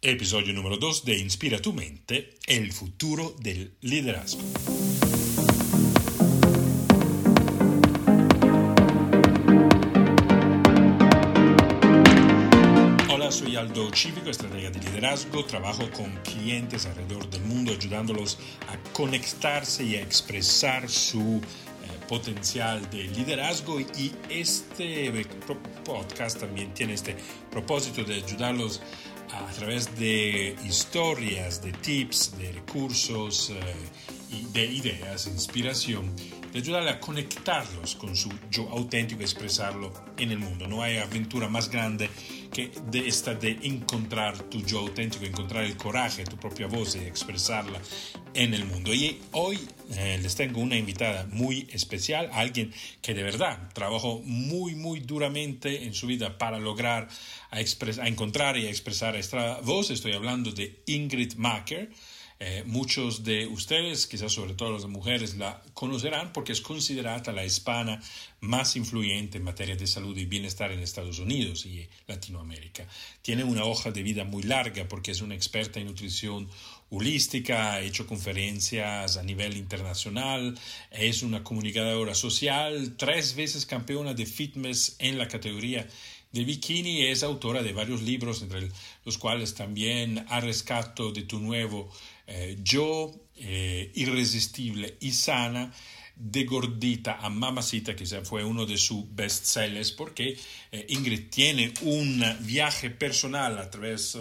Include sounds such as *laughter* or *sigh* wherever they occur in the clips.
Episodio número 2 de Inspira tu mente, el futuro del liderazgo. Hola, soy Aldo Cívico, estratega de liderazgo. Trabajo con clientes alrededor del mundo ayudándolos a conectarse y a expresar su eh, potencial de liderazgo y este podcast también tiene este propósito de ayudarlos a través de historias, de tips, de recursos eh, y de ideas, inspiración, de ayudarle a conectarlos con su yo auténtico y expresarlo en el mundo. No hay aventura más grande que esta de encontrar tu yo auténtico, encontrar el coraje, tu propia voz y expresarla en el mundo. Y hoy eh, les tengo una invitada muy especial, alguien que de verdad trabajó muy, muy duramente en su vida para lograr a, a encontrar y a expresar esta voz. Estoy hablando de Ingrid Macker. Eh, muchos de ustedes, quizás sobre todo las mujeres, la conocerán porque es considerada la hispana más influyente en materia de salud y bienestar en Estados Unidos y Latinoamérica. Tiene una hoja de vida muy larga porque es una experta en nutrición holística, ha hecho conferencias a nivel internacional, es una comunicadora social, tres veces campeona de fitness en la categoría de bikini, es autora de varios libros, entre los cuales también ha rescato de tu nuevo eh, yo, eh, irresistible y sana, de gordita a mamacita, que fue uno de sus bestsellers, porque eh, Ingrid tiene un viaje personal a través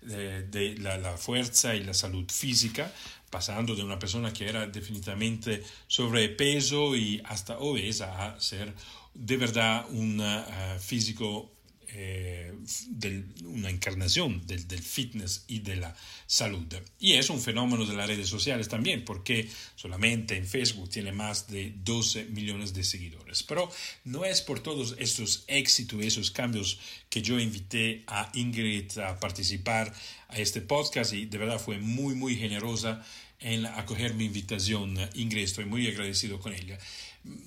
de, la, fuerza y la salud física, pasando de una persona que era definitivamente sobrepeso y hasta obesa a ser de verdad un físico eh, una encarnación del, del, fitness y de la salud. Y es un fenómeno de las redes sociales también, porque solamente en Facebook tiene más de 12 millones de seguidores. Pero no es por todos estos éxitos, esos cambios que yo invité a Ingrid a participar a este podcast y de verdad fue muy, muy generosa en acoger mi invitación. Ingrid, estoy muy agradecido con ella.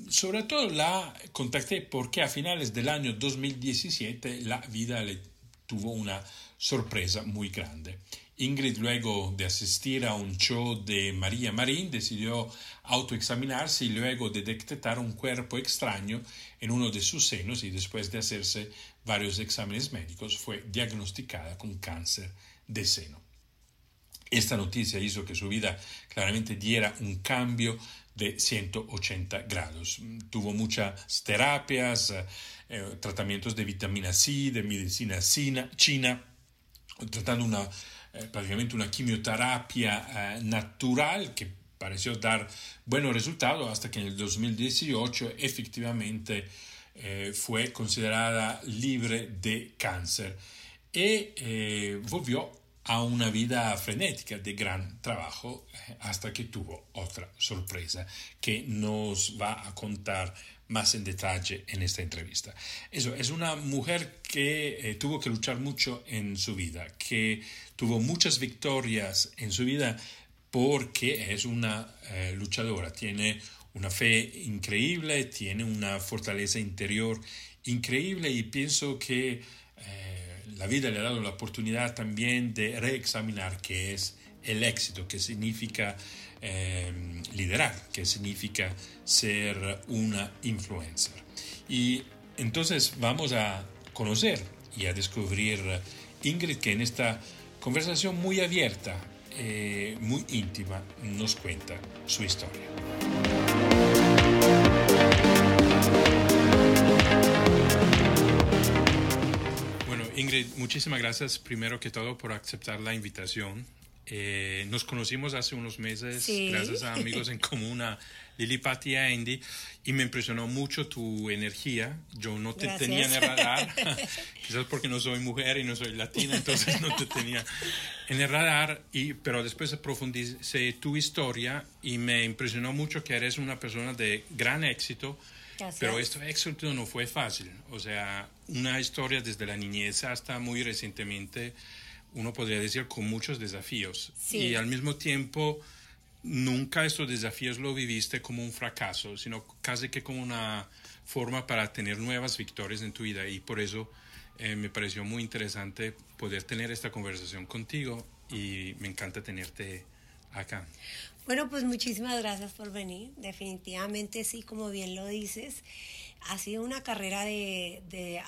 Sobre todo la contacté porque a finales del año 2017 la vida le tuvo una sorpresa muy grande. Ingrid, luego de asistir a un show de María Marín, decidió autoexaminarse y luego de detectar un cuerpo extraño en uno de sus senos y después de hacerse varios exámenes médicos fue diagnosticada con cáncer de seno. Esta noticia hizo que su vida claramente diera un cambio de 180 grados. Tuvo muchas terapias, eh, eh, tratamientos de vitamina C, de medicina china, tratando una, eh, prácticamente una quimioterapia natural que pareció dar buenos resultados hasta que en el 2018 efectivamente fue considerada libre de cáncer y volvió a una vida frenética de gran trabajo eh, hasta que tuvo otra sorpresa que nos va a contar más en detalle en esta entrevista. Eso, es una mujer que eh, tuvo que luchar mucho en su vida, que tuvo muchas victorias en su vida porque es una eh, luchadora, tiene una fe increíble, tiene una fortaleza interior increíble y pienso que la vida le ha dado la oportunidad también de reexaminar qué es el éxito, qué significa em, liderar, qué significa ser una influencer. Y entonces vamos a conocer y a descubrir Ingrid que en esta conversación muy abierta, eh, muy íntima, nos cuenta su historia. Ingrid, muchísimas gracias primero que todo por aceptar la invitación. Eh, nos conocimos hace unos meses gracias a amigos en común, a Lili Patti y Andy, y me impresionó mucho tu energía. Yo no te tenía en el radar, *laughs* quizás porque no soy mujer y no soy latina, entonces no te tenía en el radar, y, pero después profundicé tu historia y me impresionó mucho que eres una persona de gran éxito pero esto éxito no fue fácil. O sea, una historia desde la niñez hasta muy recientemente, uno podría decir, con muchos desafíos. Y al mismo tiempo, nunca estos desafíos lo viviste como un fracaso, sino casi que como una forma para tener nuevas victorias en tu vida. Y por eso Eh, me pareció muy interesante poder tener esta conversación contigo y me encanta tenerte acá. Bueno, pues muchísimas gracias por venir. Definitivamente sí, como bien lo dices ha sido una carrera de, de,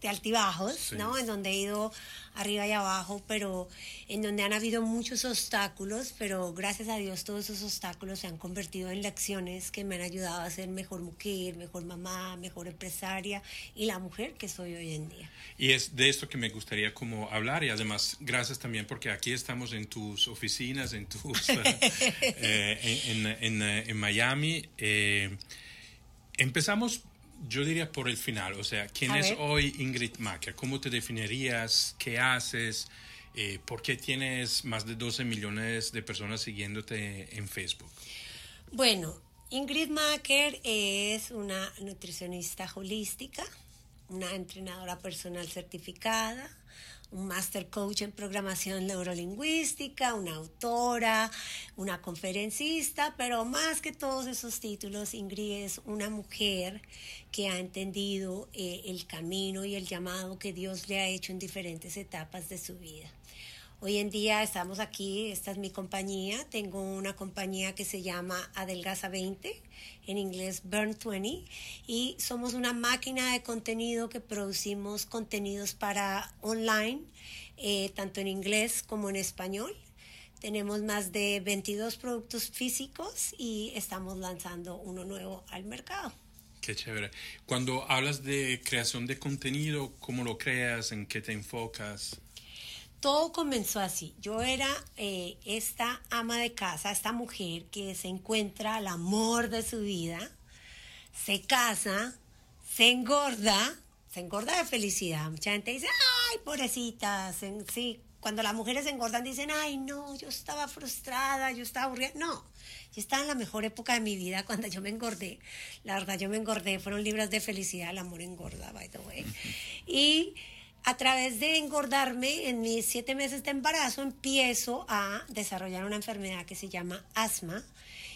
de altibajos, ¿no? En donde he ido arriba y abajo, pero en donde han habido muchos obstáculos, pero gracias a Dios todos esos obstáculos se han convertido en lecciones que me han ayudado a ser mejor mujer, mejor mamá, mejor empresaria y la mujer que soy hoy en día. Y es de esto que me gustaría como hablar y además gracias también porque aquí estamos en tus oficinas, en tus, *laughs* eh, en, en, en, Miami. Eh, Empezamos, yo diría por el final, o sea, ¿quién es hoy Ingrid Macker? ¿Cómo te definirías? ¿Qué haces? Eh, ¿Por qué tienes más de 12 millones de personas siguiéndote en Facebook? Bueno, Ingrid Macker es una nutricionista holística, una entrenadora personal certificada, un master coach en programación neurolingüística, una autora, una conferencista, pero más que todos esos títulos, Ingrid es una mujer que ha entendido eh, el camino y el llamado que Dios le ha hecho en diferentes etapas de su vida. Hoy en día estamos aquí, esta es mi compañía, tengo una compañía que se llama Adelgaza 20, en inglés Burn 20, y somos una máquina de contenido que producimos contenidos para online, eh, tanto en inglés como en español. Tenemos más de 22 productos físicos y estamos lanzando uno nuevo al mercado. Qué chévere. Cuando hablas de creación de contenido, ¿cómo lo creas? ¿En qué te enfocas? Todo comenzó así. Yo era eh, esta ama de casa, esta mujer que se encuentra al amor de su vida, se casa, se engorda, se engorda de felicidad. Mucha gente dice, ay, pobrecita, sí. Cuando las mujeres se engordan dicen, ay, no, yo estaba frustrada, yo estaba aburrida. No, yo estaba en la mejor época de mi vida *laughs* cuando yo me engordé. La verdad, yo me engordé, fueron libros de felicidad, el amor engorda, by the way. Y a través de engordarme en mis siete meses de embarazo empiezo a desarrollar una enfermedad que se llama asma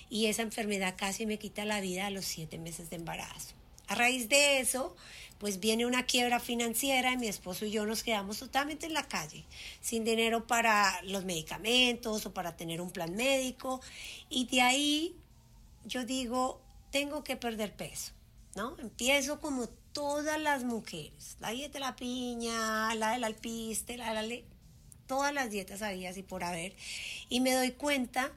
y esa enfermedad casi me quita la vida a los siete meses de embarazo. A raíz de eso, pues viene una quiebra financiera y mi esposo y yo nos quedamos totalmente en la calle, sin dinero para los medicamentos o para tener un plan médico. Y de ahí yo digo, tengo que perder peso, ¿no? Empiezo como todas las mujeres, la dieta de la piña, la del alpiste, la de todas las dietas había y por haber. Y me doy cuenta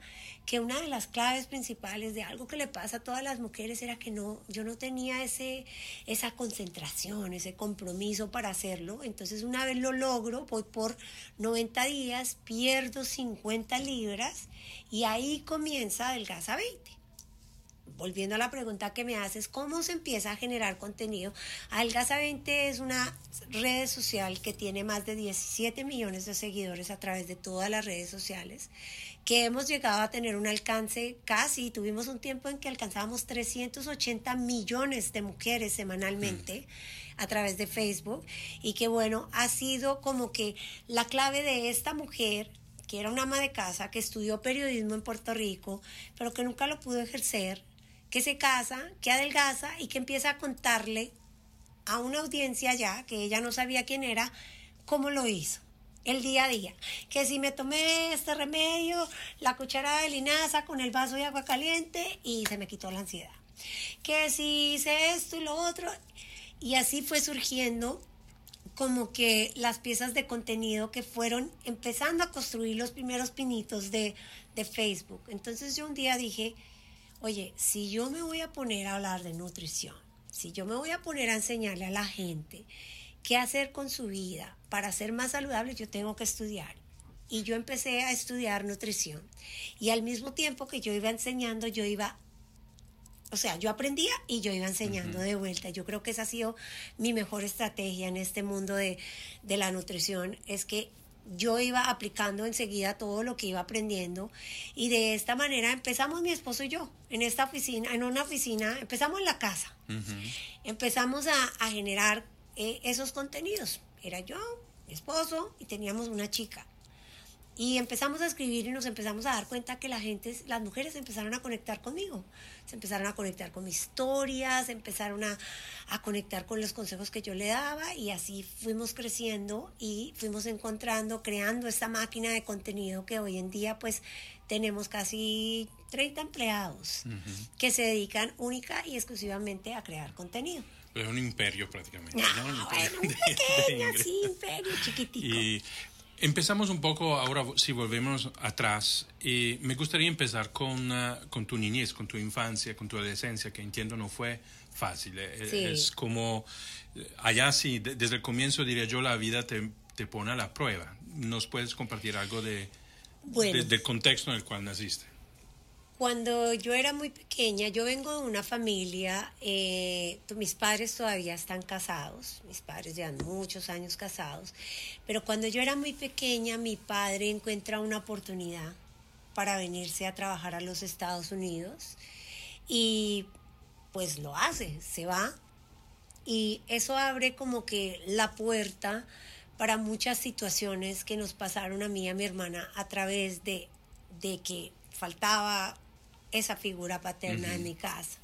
que una de las claves principales de algo que le pasa a todas las mujeres era que no, yo no tenía ese, esa concentración, ese compromiso para hacerlo. Entonces una vez lo logro, voy por 90 días, pierdo 50 libras y ahí comienza el gas a 20 volviendo a la pregunta que me haces, ¿cómo se empieza a generar contenido? Algaza 20 es una red social que tiene más de 17 millones de seguidores a través de todas las redes sociales, que hemos llegado a tener un alcance casi, tuvimos un tiempo en que alcanzábamos 380 millones de mujeres semanalmente. a través de Facebook y que bueno, ha sido como que la clave de esta mujer que era una ama de casa, que estudió periodismo en Puerto Rico, pero que nunca lo pudo ejercer, que se casa, que adelgaza y que empieza a contarle a una audiencia ya, que ella no sabía quién era, cómo lo hizo el día a día. Que si me tomé este remedio, la cucharada de linaza con el vaso de agua caliente y se me quitó la ansiedad. Que si hice esto y lo otro. Y así fue surgiendo como que las piezas de contenido que fueron empezando a construir los primeros pinitos de, de Facebook. Entonces yo un día dije, Oye, si yo me voy a poner a hablar de nutrición, si yo me voy a poner a enseñarle a la gente qué hacer con su vida para ser más saludable, yo tengo que estudiar. Y yo empecé a estudiar nutrición. Y al mismo tiempo que yo iba enseñando, yo iba o sea, yo aprendía y yo iba enseñando de vuelta. Yo creo que esa ha sido mi mejor estrategia en este mundo de, de, la nutrición, es que yo iba aplicando enseguida todo lo que iba aprendiendo y de esta manera empezamos mi esposo y yo en esta oficina, en una oficina, empezamos en la casa, empezamos a, generar eh, esos contenidos. Era yo, mi esposo y teníamos una chica. Y empezamos a escribir y nos empezamos a dar cuenta que la gente, las mujeres empezaron a conectar conmigo, se empezaron a conectar con mi historia, se empezaron a, a conectar con los consejos que yo le daba y así fuimos creciendo y fuimos encontrando, creando esta máquina de contenido que hoy en día pues tenemos casi 30 empleados que se dedican única y exclusivamente a crear contenido. Es un imperio prácticamente. No, ¿no? *laughs* bueno, un *laughs* pequeño, sí, imperio chiquitico. Y empezamos un poco, ahora si volvemos atrás, y me gustaría empezar con, uh, con tu niñez, con tu infancia, con tu adolescencia, que entiendo no fue fácil. Eh, Sí. Es como, eh, allá sí, de- desde el comienzo diría yo, la vida te, te pone a la prueba. ¿Nos puedes compartir algo de, Bueno. de- del contexto en el cual naciste? Cuando yo era muy pequeña, yo vengo de una familia, eh, mis padres todavía están casados, mis padres llevan muchos años casados, pero cuando yo era muy pequeña, mi padre encuentra una oportunidad para venirse a trabajar a los Estados Unidos y pues lo hace, se va. Y eso abre como que la puerta para muchas situaciones que nos pasaron a mí y a mi hermana a través de, de que faltaba esa figura paterna en mi casa.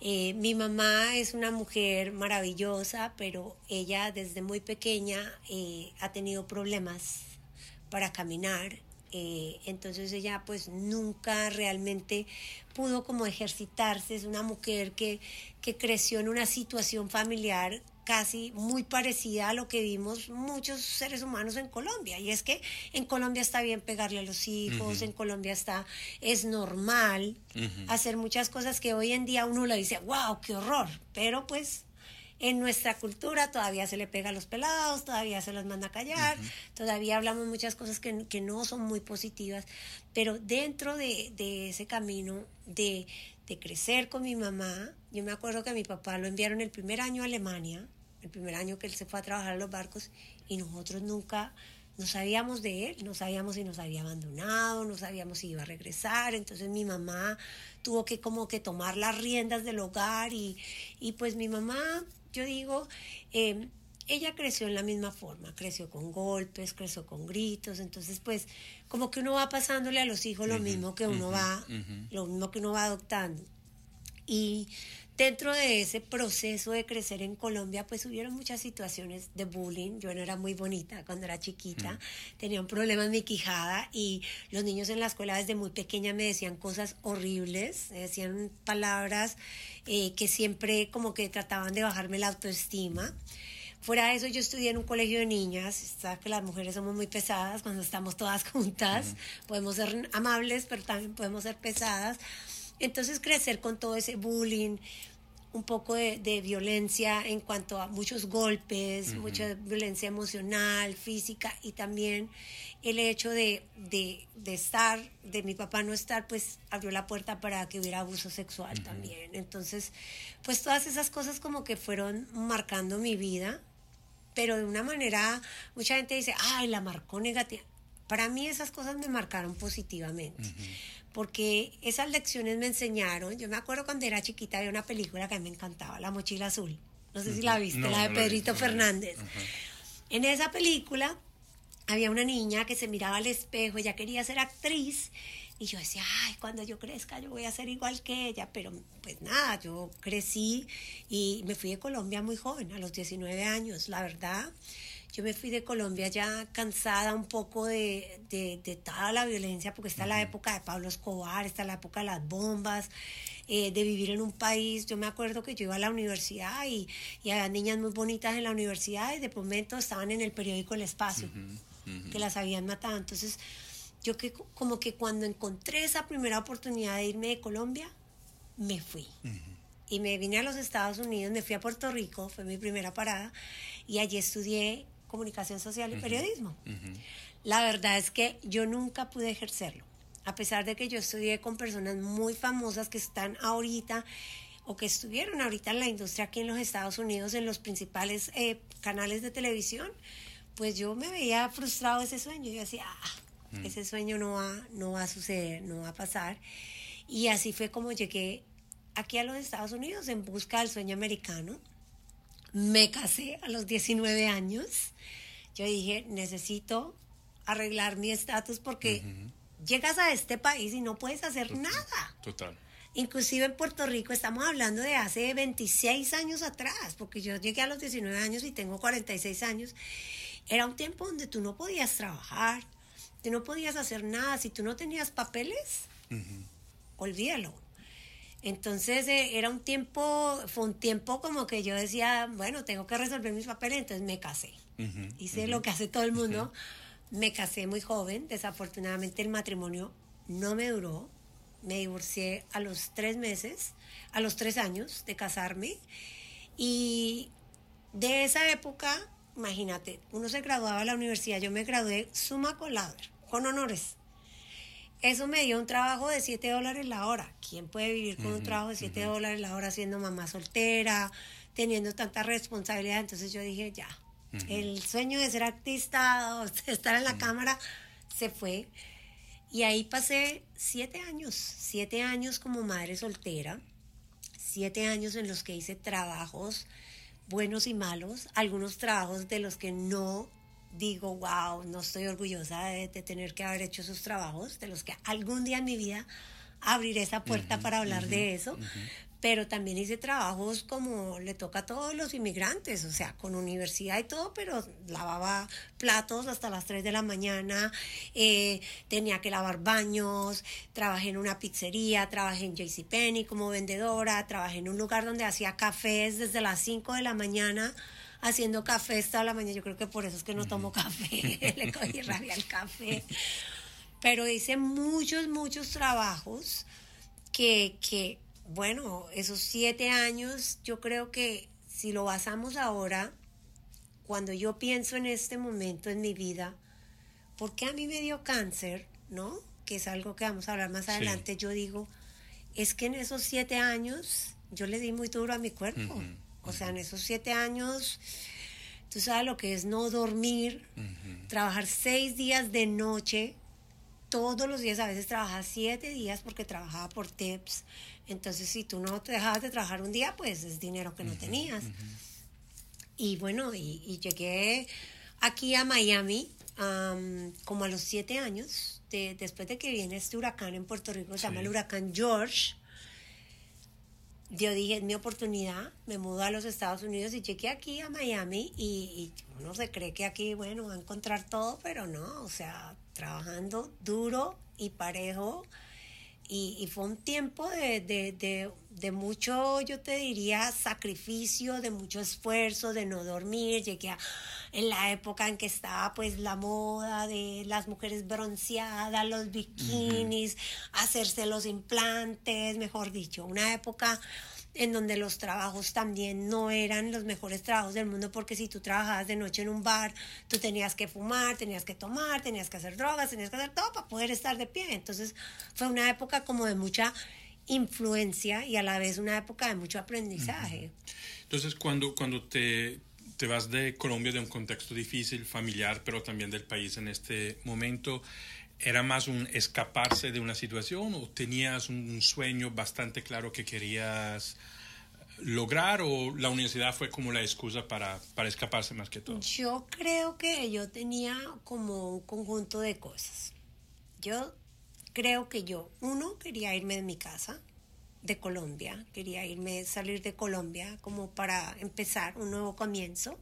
Eh, mi mamá es una mujer maravillosa, pero ella desde muy pequeña eh, ha tenido problemas para caminar. eh, entonces ella pues nunca realmente pudo como ejercitarse. Es una mujer que, que creció en una situación familiar casi muy parecida a lo que vimos muchos seres humanos en Colombia. Y es que en Colombia está bien pegarle a los hijos, en Colombia está, es normal hacer muchas cosas que hoy en día uno le dice, wow, qué horror. Pero pues en nuestra cultura todavía se le pega a los pelados, todavía se los manda a callar, todavía hablamos muchas cosas que, que no son muy positivas, pero dentro de, de ese camino de, de crecer con mi mamá, yo me acuerdo que a mi papá lo enviaron el primer año a Alemania, el primer año que él se fue a trabajar en los barcos, y nosotros nunca no sabíamos de él, no sabíamos si nos había abandonado, no sabíamos si iba a regresar, entonces mi mamá tuvo que como que tomar las riendas del hogar y, y pues mi mamá, yo digo, eh, ella creció en la misma forma, creció con golpes, creció con gritos, entonces pues como que uno va pasándole a los hijos lo mismo que uno va, lo mismo que uno va adoptando. Y dentro de ese proceso de crecer en Colombia, pues hubieron muchas situaciones de bullying. Yo no era muy bonita cuando era chiquita, tenía un problema en mi quijada y los niños en la escuela desde muy pequeña me decían cosas horribles, me decían palabras eh, que siempre como que trataban de bajarme la autoestima. Fuera de eso, yo estudié en un colegio de niñas. Sabes que las mujeres somos muy pesadas cuando estamos todas *laughs* juntas. Podemos ser amables, pero también podemos ser pesadas. Entonces, crecer con todo ese bullying, un poco de, de violencia en cuanto a muchos golpes, mucha violencia emocional, física y también el hecho de, de, de estar, de mi papá no estar, pues abrió la puerta para que hubiera abuso sexual también. Entonces, pues todas esas cosas como que fueron marcando mi vida, pero de una manera, mucha gente dice, ay, la marcó negativa. Para mí esas cosas me marcaron positivamente, porque esas lecciones me enseñaron, yo me acuerdo cuando era chiquita había una película que a mí me encantaba, La Mochila Azul, no sé si la viste, No, la de no vi, Pedrito no. Fernández. En esa película había una niña que se miraba al espejo, ella quería ser actriz y yo decía, ay, cuando yo crezca yo voy a ser igual que ella, pero pues nada, yo crecí y me fui de Colombia muy joven, a los 19 años, la verdad. Yo me fui de Colombia ya cansada un poco de, de, de toda la violencia, porque está la época de Pablo Escobar, está la época de las bombas, eh, de vivir en un país. Yo me acuerdo que yo iba a la universidad y, y había niñas muy bonitas en la universidad y de momento estaban en el periódico El Espacio, que las habían matado. Entonces, yo que como que cuando encontré esa primera oportunidad de irme de Colombia, me fui. Y me vine a los Estados Unidos, me fui a Puerto Rico, fue mi primera parada, y allí estudié comunicación social y periodismo. La verdad es que yo nunca pude ejercerlo, a pesar de que yo estudié con personas muy famosas que están ahorita o que estuvieron ahorita en la industria aquí en los Estados Unidos, en los principales eh, canales de televisión, pues yo me veía frustrado ese sueño. Yo decía, ah, ese sueño no va, no va a suceder, no va a pasar. Y así fue como llegué aquí a los Estados Unidos en busca del sueño americano. Me casé a los 19 años. Yo dije, necesito arreglar mi estatus porque llegas a este país y no puedes hacer nada. Total. Inclusive en Puerto Rico estamos hablando de hace 26 años atrás, porque yo llegué a los 19 años y tengo 46 años. Era un tiempo donde tú no podías trabajar, tú no podías hacer nada. Si tú no tenías papeles, olvídalo. Entonces eh, era un tiempo, fue un tiempo como que yo decía, bueno, tengo que resolver mis papeles, entonces me casé. Hice lo que hace todo el mundo. Me casé muy joven, desafortunadamente el matrimonio no me duró. Me divorcié a los tres meses, a los tres años de casarme. Y de esa época, imagínate, uno se graduaba de la universidad, yo me gradué laude, con honores. Eso me dio un trabajo de 7 dólares la hora. ¿Quién puede vivir con un trabajo de 7 dólares la hora siendo mamá soltera, teniendo tanta responsabilidad? Entonces yo dije, ya, el sueño de ser artista *laughs* o estar en la cámara se fue. Y ahí pasé siete años, siete años como madre soltera, siete años en los que hice trabajos buenos y malos, algunos trabajos de los que no digo, wow, no estoy orgullosa de, tener que haber hecho esos trabajos, de los que algún día en mi vida abriré esa puerta para hablar de eso, pero también hice trabajos como le toca a todos los inmigrantes, o sea, con universidad y todo, pero lavaba platos hasta las 3 de la mañana, eh, tenía que lavar baños, trabajé en una pizzería, trabajé en JCPenney como vendedora, trabajé en un lugar donde hacía cafés desde las 5 de la mañana haciendo café hasta la mañana. Yo creo que por eso es que no tomo café, *laughs* le *laughs* cogí rabia al café. Pero hice muchos, muchos trabajos que, que, bueno, esos siete años, yo creo que si lo basamos ahora, cuando yo pienso en este momento en mi vida, ¿por qué a mí me dio cáncer? ¿No? Que es algo que vamos a hablar más adelante. Yo digo, es que en esos siete años yo le di muy duro a mi cuerpo. O sea, en esos siete años, tú sabes lo que es no dormir, trabajar seis días de noche, todos los días, a veces trabajaba siete días porque trabajaba por tips. Entonces, si tú no te dejabas de trabajar un día, pues es dinero que no tenías. Y bueno, y, llegué aquí a Miami como a los siete años, después de que viene este huracán en Puerto Rico, se llama el huracán George yo dije, es mi oportunidad, me mudo a los Estados Unidos y llegué aquí a Miami y, uno se cree que aquí, bueno, va a encontrar todo, pero no, o sea, trabajando duro y parejo. Y, fue un tiempo de, de, de, mucho, yo te diría, sacrificio, de mucho esfuerzo, de no dormir. Llegué a, en la época en que estaba pues la moda de las mujeres bronceadas, los bikinis, hacerse los implantes, mejor dicho, una época en donde los trabajos también no eran los mejores trabajos del mundo, porque si tú trabajabas de noche en un bar, tú tenías que fumar, tenías que tomar, tenías que hacer drogas, tenías que hacer todo para poder estar de pie. Entonces fue una época como de mucha influencia y a la vez una época de mucho aprendizaje. Entonces, cuando, cuando te, te vas de Colombia, de un contexto difícil, familiar, pero también del país en este momento, ¿Era más un escaparse de una situación o tenías un sueño bastante claro que querías lograr o la universidad fue como la excusa para, para escaparse más que todo? Yo creo que yo tenía como un conjunto de cosas. Yo creo que yo, uno, quería irme de mi casa, de Colombia, quería irme, salir de Colombia como para empezar un nuevo comienzo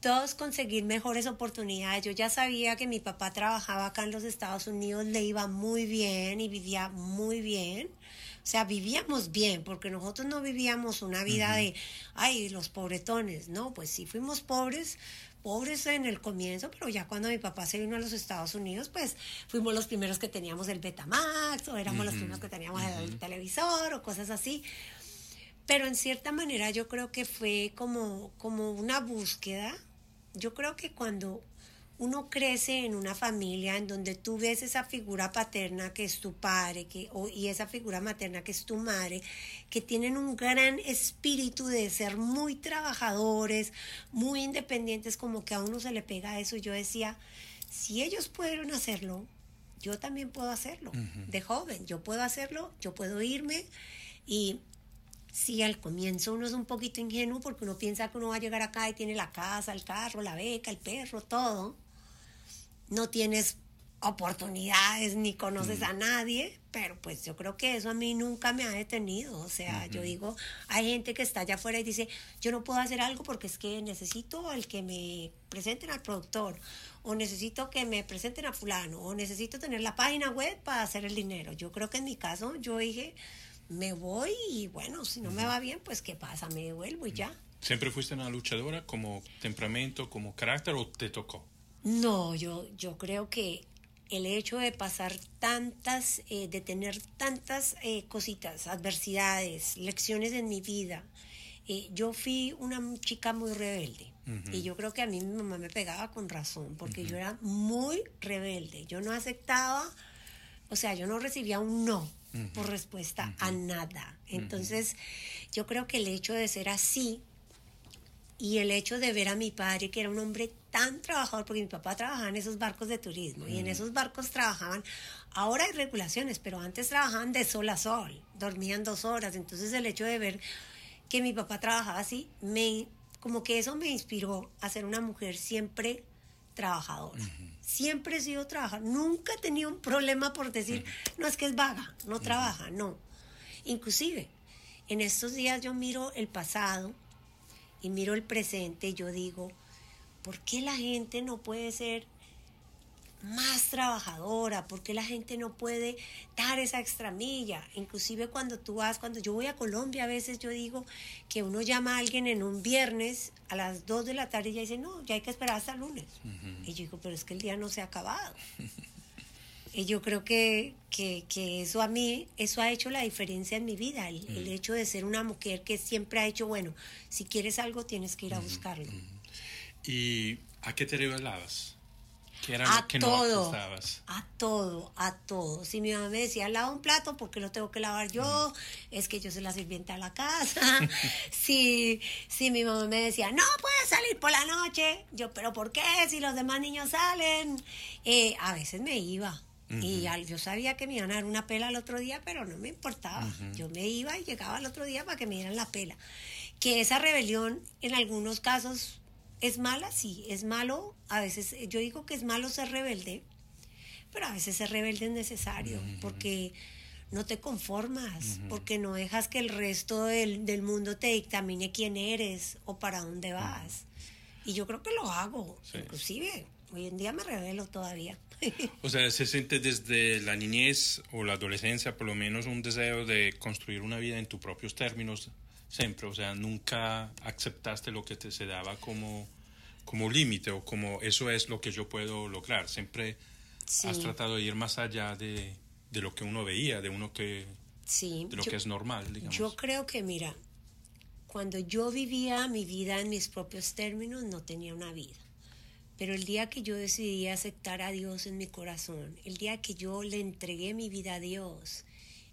todos conseguir mejores oportunidades. Yo ya sabía que mi papá trabajaba acá en los Estados Unidos, le iba muy bien y vivía muy bien. O sea, vivíamos bien, porque nosotros no vivíamos una vida de, ay, los pobretones, ¿no? Pues sí fuimos pobres, pobres en el comienzo, pero ya cuando mi papá se vino a los Estados Unidos, pues fuimos los primeros que teníamos el Betamax, o éramos los primeros que teníamos el televisor, o cosas así. Pero en cierta manera yo creo que fue como, como una búsqueda yo creo que cuando uno crece en una familia en donde tú ves esa figura paterna que es tu padre que, y esa figura materna que es tu madre, que tienen un gran espíritu de ser muy trabajadores, muy independientes, como que a uno se le pega eso. Yo decía, si ellos pudieron hacerlo, yo también puedo hacerlo, de joven, yo puedo hacerlo, yo puedo irme y Sí, al comienzo uno es un poquito ingenuo porque uno piensa que uno va a llegar acá y tiene la casa, el carro, la beca, el perro, todo. no tienes oportunidades ni conoces a nadie, pero pues yo creo que eso a mí nunca me ha detenido. O sea, yo digo, hay gente que está allá afuera y dice, yo no puedo hacer algo porque es que necesito el que me presenten al productor, o necesito que me presenten a fulano, o necesito tener la página web para hacer el dinero. Yo creo que en mi caso yo dije, me voy y bueno, si no me va bien, pues qué pasa, me devuelvo y ya. ¿Siempre fuiste una luchadora como temperamento, como carácter o te tocó? No, yo, yo creo que el hecho de pasar tantas, eh, de tener tantas eh, cositas, adversidades, lecciones en mi vida, eh, yo fui una chica muy rebelde. Y yo creo que a mí mi mamá me pegaba con razón, porque yo era muy rebelde. Yo no aceptaba, o sea, yo no recibía un no por respuesta a nada. Entonces, yo creo que el hecho de ser así y el hecho de ver a mi padre, que era un hombre tan trabajador, porque mi papá trabajaba en esos barcos de turismo, y en mm. esos barcos trabajaban, ahora hay regulaciones, pero antes trabajaban de sol a sol, dormían dos horas, entonces el hecho de ver que mi papá trabajaba así, me, como que eso me inspiró a ser una mujer siempre trabajadora. Siempre he sido trabajadora, nunca he tenido un problema por decir, no es que es vaga, no trabaja, no. Inclusive, en estos días yo miro el pasado, y miro el presente, yo digo, ¿por qué la gente no puede ser más trabajadora? ¿Por qué la gente no puede dar esa extramilla? Inclusive cuando tú vas, cuando yo voy a Colombia, a veces yo digo que uno llama a alguien en un viernes a las 2 de la tarde y ya dice, no, ya hay que esperar hasta el lunes. Y yo digo, pero es que el día no se ha acabado. Y yo creo que, que, eso a mí, eso ha hecho la diferencia en mi vida, el, mm. hecho de ser una mujer que siempre ha hecho, bueno, si quieres algo tienes que ir a buscarlo. ¿Y a qué te revelabas? ¿Qué era a que todo, no A todo, a todo. Si mi mamá me decía, lava un plato porque lo tengo que lavar yo, es que yo soy la sirvienta de la casa. *laughs* si, si mi mamá me decía, no puedes salir por la noche, yo, pero ¿por qué? Si los demás niños salen. Eh, a veces me iba y yo sabía que me iban a dar una pela el otro día, pero no me importaba. Yo me iba y llegaba el otro día para que me dieran la pela. Que esa rebelión en algunos casos es mala, sí, es malo. A veces yo digo que es malo ser rebelde, pero a veces ser rebelde es necesario porque no te conformas, porque no dejas que el resto del, del, mundo te dictamine quién eres o para dónde vas. Y yo creo que lo hago, inclusive. Hoy en día me revelo todavía. *laughs* O sea, se siente desde la niñez o la adolescencia por lo menos un deseo de construir una vida en tus propios términos siempre. O sea, nunca aceptaste lo que te se daba como, como límite o como eso es lo que yo puedo lograr. Siempre has tratado de ir más allá de, de, lo que uno veía, de uno que de lo que es normal, digamos. Yo creo que, mira, cuando yo vivía mi vida en mis propios términos, no tenía una vida. Pero el día que yo decidí aceptar a Dios en mi corazón, el día que yo le entregué mi vida a Dios,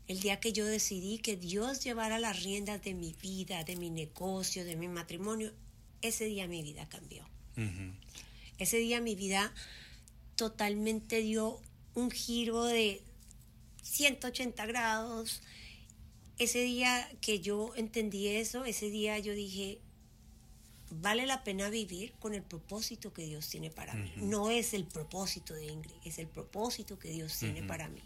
el día que yo decidí que Dios llevara las riendas de mi vida, de mi negocio, de mi matrimonio, ese día mi vida cambió. Ese día mi vida totalmente dio un giro de 180 grados. Ese día que yo entendí eso, ese día yo dije, vale la pena vivir con el propósito que Dios tiene para mí. No es el propósito de Ingrid, es el propósito que Dios tiene para mí.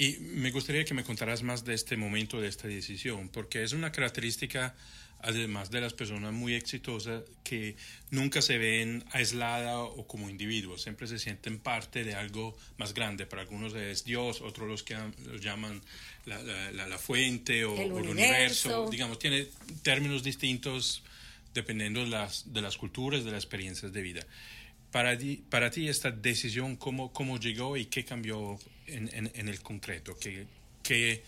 Y me gustaría que me contaras más de este momento, de esta decisión, porque es una característica, además de las personas muy exitosas, que nunca se ven aisladas o como individuos, siempre se sienten parte de algo más grande. Para algunos es Dios, otros los que los llaman la, la, fuente o el universo. Digamos, tiene términos distintos dependiendo de las, de las culturas, de las experiencias de vida. Para ti, para ti esta decisión, ¿cómo, cómo llegó y qué cambió en, en, el concreto? ¿Qué, qué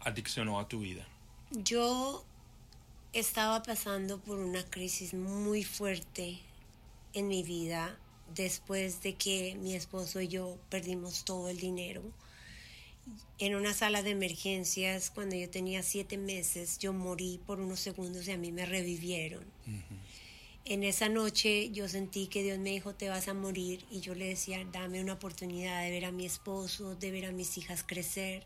adiccionó a tu vida? Yo estaba pasando por una crisis muy fuerte en mi vida después de que mi esposo y yo perdimos todo el dinero en una sala de emergencias cuando yo tenía siete meses. Yo morí por unos segundos y a mí me revivieron. En esa noche yo sentí que Dios me dijo, te vas a morir. Y yo le decía, dame una oportunidad de ver a mi esposo, de ver a mis hijas crecer.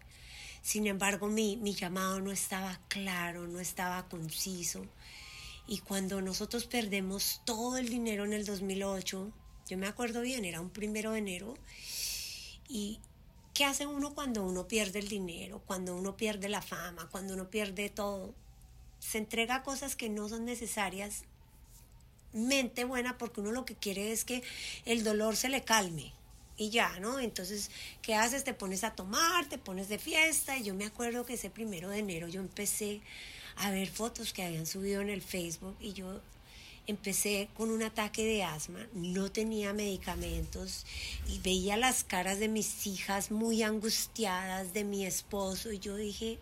Sin embargo, mi, mi llamado no estaba claro, no estaba conciso. Y cuando nosotros perdemos todo el dinero en el 2008, Yo me acuerdo bien, era un primero de enero. ¿Y qué hace uno cuando uno pierde el dinero, cuando uno pierde la fama, cuando uno pierde todo? Se entrega cosas que no son necesarias. Mente buena porque uno lo que quiere es que el dolor se le calme y ya, ¿no? Entonces, ¿qué haces? Te pones a tomar, te pones de fiesta. Y yo me acuerdo que ese primero de enero yo empecé a ver fotos que habían subido en el Facebook y yo empecé con un ataque de asma, no tenía medicamentos y veía las caras de mis hijas muy angustiadas, de mi esposo, y yo dije,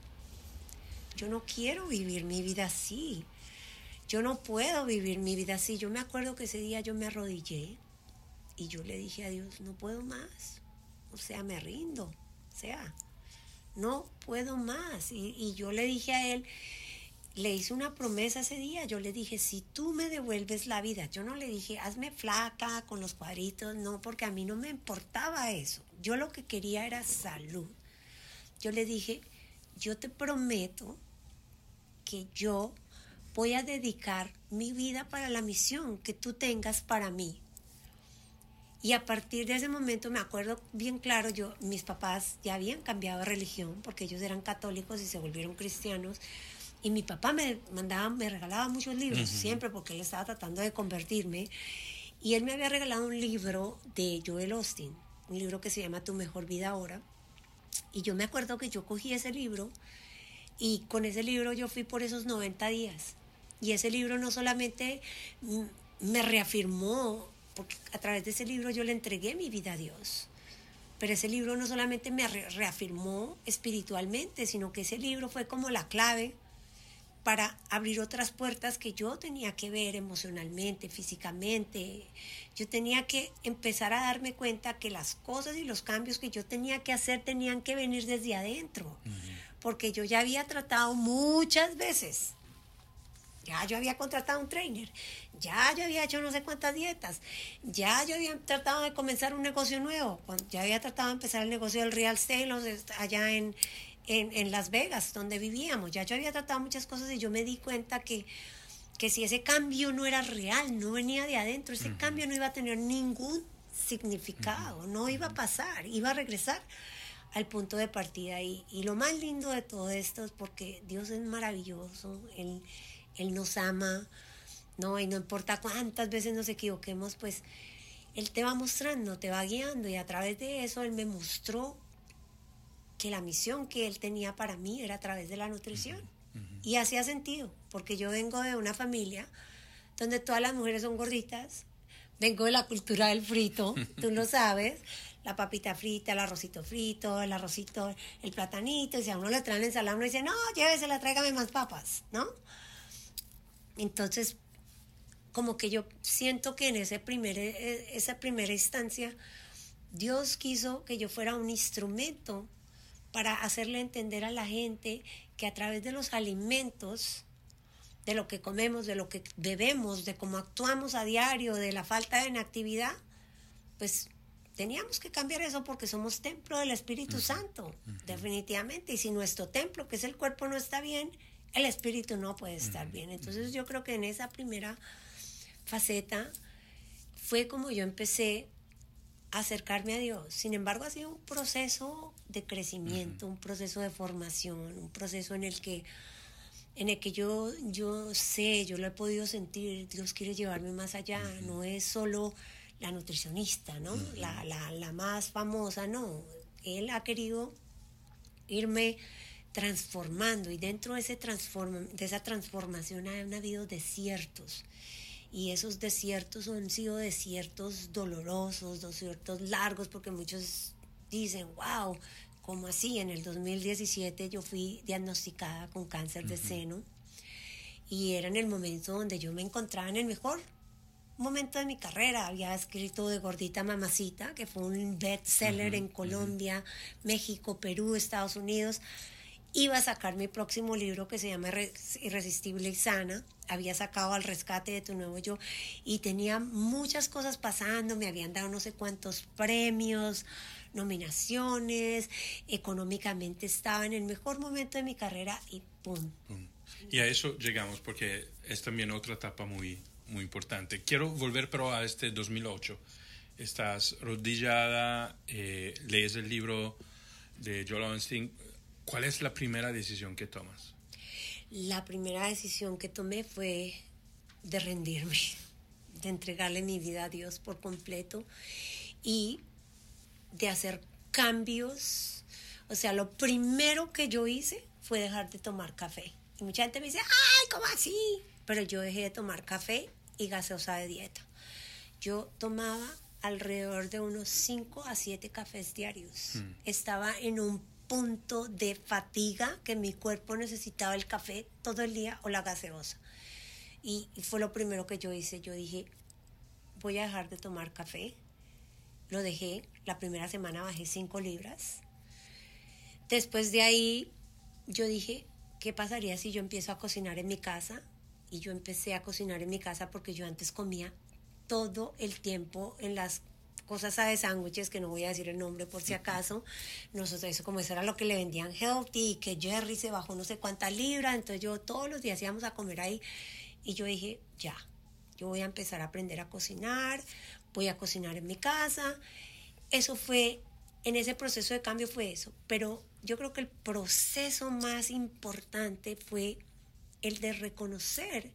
yo no quiero vivir mi vida así, yo no puedo vivir mi vida así. Yo me acuerdo que ese día yo me arrodillé y yo le dije a Dios, no puedo más, o sea, me rindo, o sea, no puedo más. Y, y yo le dije a él, le hice una promesa ese día. Yo le dije, si tú me devuelves la vida, yo no le dije, hazme flaca con los cuadritos, no, porque a mí no me importaba eso. Yo lo que quería era salud. Yo le dije, yo te prometo que yo voy a dedicar mi vida para la misión que tú tengas para mí. Y a partir de ese momento me acuerdo bien claro, yo, mis papás ya habían cambiado de religión porque ellos eran católicos y se volvieron cristianos. Y mi papá me mandaba, me regalaba muchos libros, siempre porque él estaba tratando de convertirme. Y él me había regalado un libro de Joel Austin, un libro que se llama Tu mejor vida ahora. Y yo me acuerdo que yo cogí ese libro y con ese libro yo fui por esos 90 días. Y ese libro no solamente me reafirmó, porque a través de ese libro yo le entregué mi vida a Dios. Pero ese libro no solamente me reafirmó espiritualmente, sino que ese libro fue como la clave para abrir otras puertas que yo tenía que ver emocionalmente, físicamente. Yo tenía que empezar a darme cuenta que las cosas y los cambios que yo tenía que hacer tenían que venir desde adentro, porque yo ya había tratado muchas veces. Ya yo había contratado un trainer, ya yo había hecho no sé cuántas dietas, ya yo había tratado de comenzar un negocio nuevo, ya había tratado de empezar el negocio del real estate allá en, en, Las Vegas, donde vivíamos. Ya yo había tratado muchas cosas y yo me di cuenta que, que si ese cambio no era real, no venía de adentro, ese cambio no iba a tener ningún significado, no iba a pasar, iba a regresar al punto de partida. Y, y lo más lindo de todo esto es porque Dios es maravilloso, Él, Él nos ama, ¿no? Y no importa cuántas veces nos equivoquemos, pues Él te va mostrando, te va guiando y a través de eso Él me mostró que la misión que él tenía para mí era a través de la nutrición. Y hacía sentido, porque yo vengo de una familia donde todas las mujeres son gorditas, vengo de la cultura del frito, *laughs* tú lo sabes, la papita frita, el arrocito frito, el arrocito, el platanito, y si a uno le traen ensalada, uno dice, no, llévesela, tráigame más papas, ¿no? Entonces, como que yo siento que en ese primer, e, esa primera instancia, Dios quiso que yo fuera un instrumento para hacerle entender a la gente que a través de los alimentos, de lo que comemos, de lo que bebemos, de cómo actuamos a diario, de la falta de inactividad, pues teníamos que cambiar eso porque somos templo del Espíritu Santo, definitivamente. Y si nuestro templo, que es el cuerpo, no está bien, el espíritu no puede estar bien. Entonces yo creo que en esa primera faceta fue como yo empecé acercarme a Dios. Sin embargo, ha sido un proceso de crecimiento, un proceso de formación, un proceso en el que en el que yo, yo sé, yo lo he podido sentir, Dios quiere llevarme más allá, no es solo la nutricionista, ¿no? la, la, la, más famosa, no. Él ha querido irme transformando y dentro de, ese transforma, de esa transformación han habido desiertos y esos desiertos han sido desiertos dolorosos, desiertos largos, porque muchos dicen, wow, ¿cómo así? En el 2017 yo fui diagnosticada con cáncer de seno y era en el momento donde yo me encontraba en el mejor momento de mi carrera. Había escrito de Gordita Mamacita, que fue un bestseller en Colombia, México, Perú, Estados Unidos iba a sacar mi próximo libro que se llama Irresistible y Sana. Había sacado al rescate de tu nuevo yo y tenía muchas cosas pasando. Me habían dado no sé cuántos premios, nominaciones. Económicamente estaba en el mejor momento de mi carrera y ¡pum! Y a eso llegamos porque es también otra etapa muy, muy importante. Quiero volver pero a este 2008. estás rodillada, eh, lees el libro de Joel Osteen. ¿Cuál es la primera decisión que tomas? La primera decisión que tomé fue de rendirme, de entregarle mi vida a Dios por completo y de hacer cambios. O sea, lo primero que yo hice fue dejar de tomar café. Y mucha gente me dice, ay, ¿cómo así? Pero yo dejé de tomar café y gaseosa de dieta. Yo tomaba alrededor de unos 5 a 7 cafés diarios. Hmm. Estaba en un punto de fatiga que mi cuerpo necesitaba el café todo el día o la gaseosa. Y, fue lo primero que yo hice. Yo dije, voy a dejar de tomar café. Lo dejé. La primera semana bajé 5 libras. Después de ahí, yo dije, ¿qué pasaría si yo empiezo a cocinar en mi casa? Y yo empecé a cocinar en mi casa porque yo antes comía todo el tiempo en las cosas de sándwiches, que no voy a decir el nombre por si acaso. Nosotros, eso como eso era lo que le vendían healthy, que Jerry se bajó no sé cuántas libras, entonces yo todos los días íbamos a comer ahí. Y yo dije, ya, yo voy a empezar a aprender a cocinar, voy a cocinar en mi casa. Eso fue, en ese proceso de cambio fue eso. Pero yo creo que el proceso más importante fue el de reconocer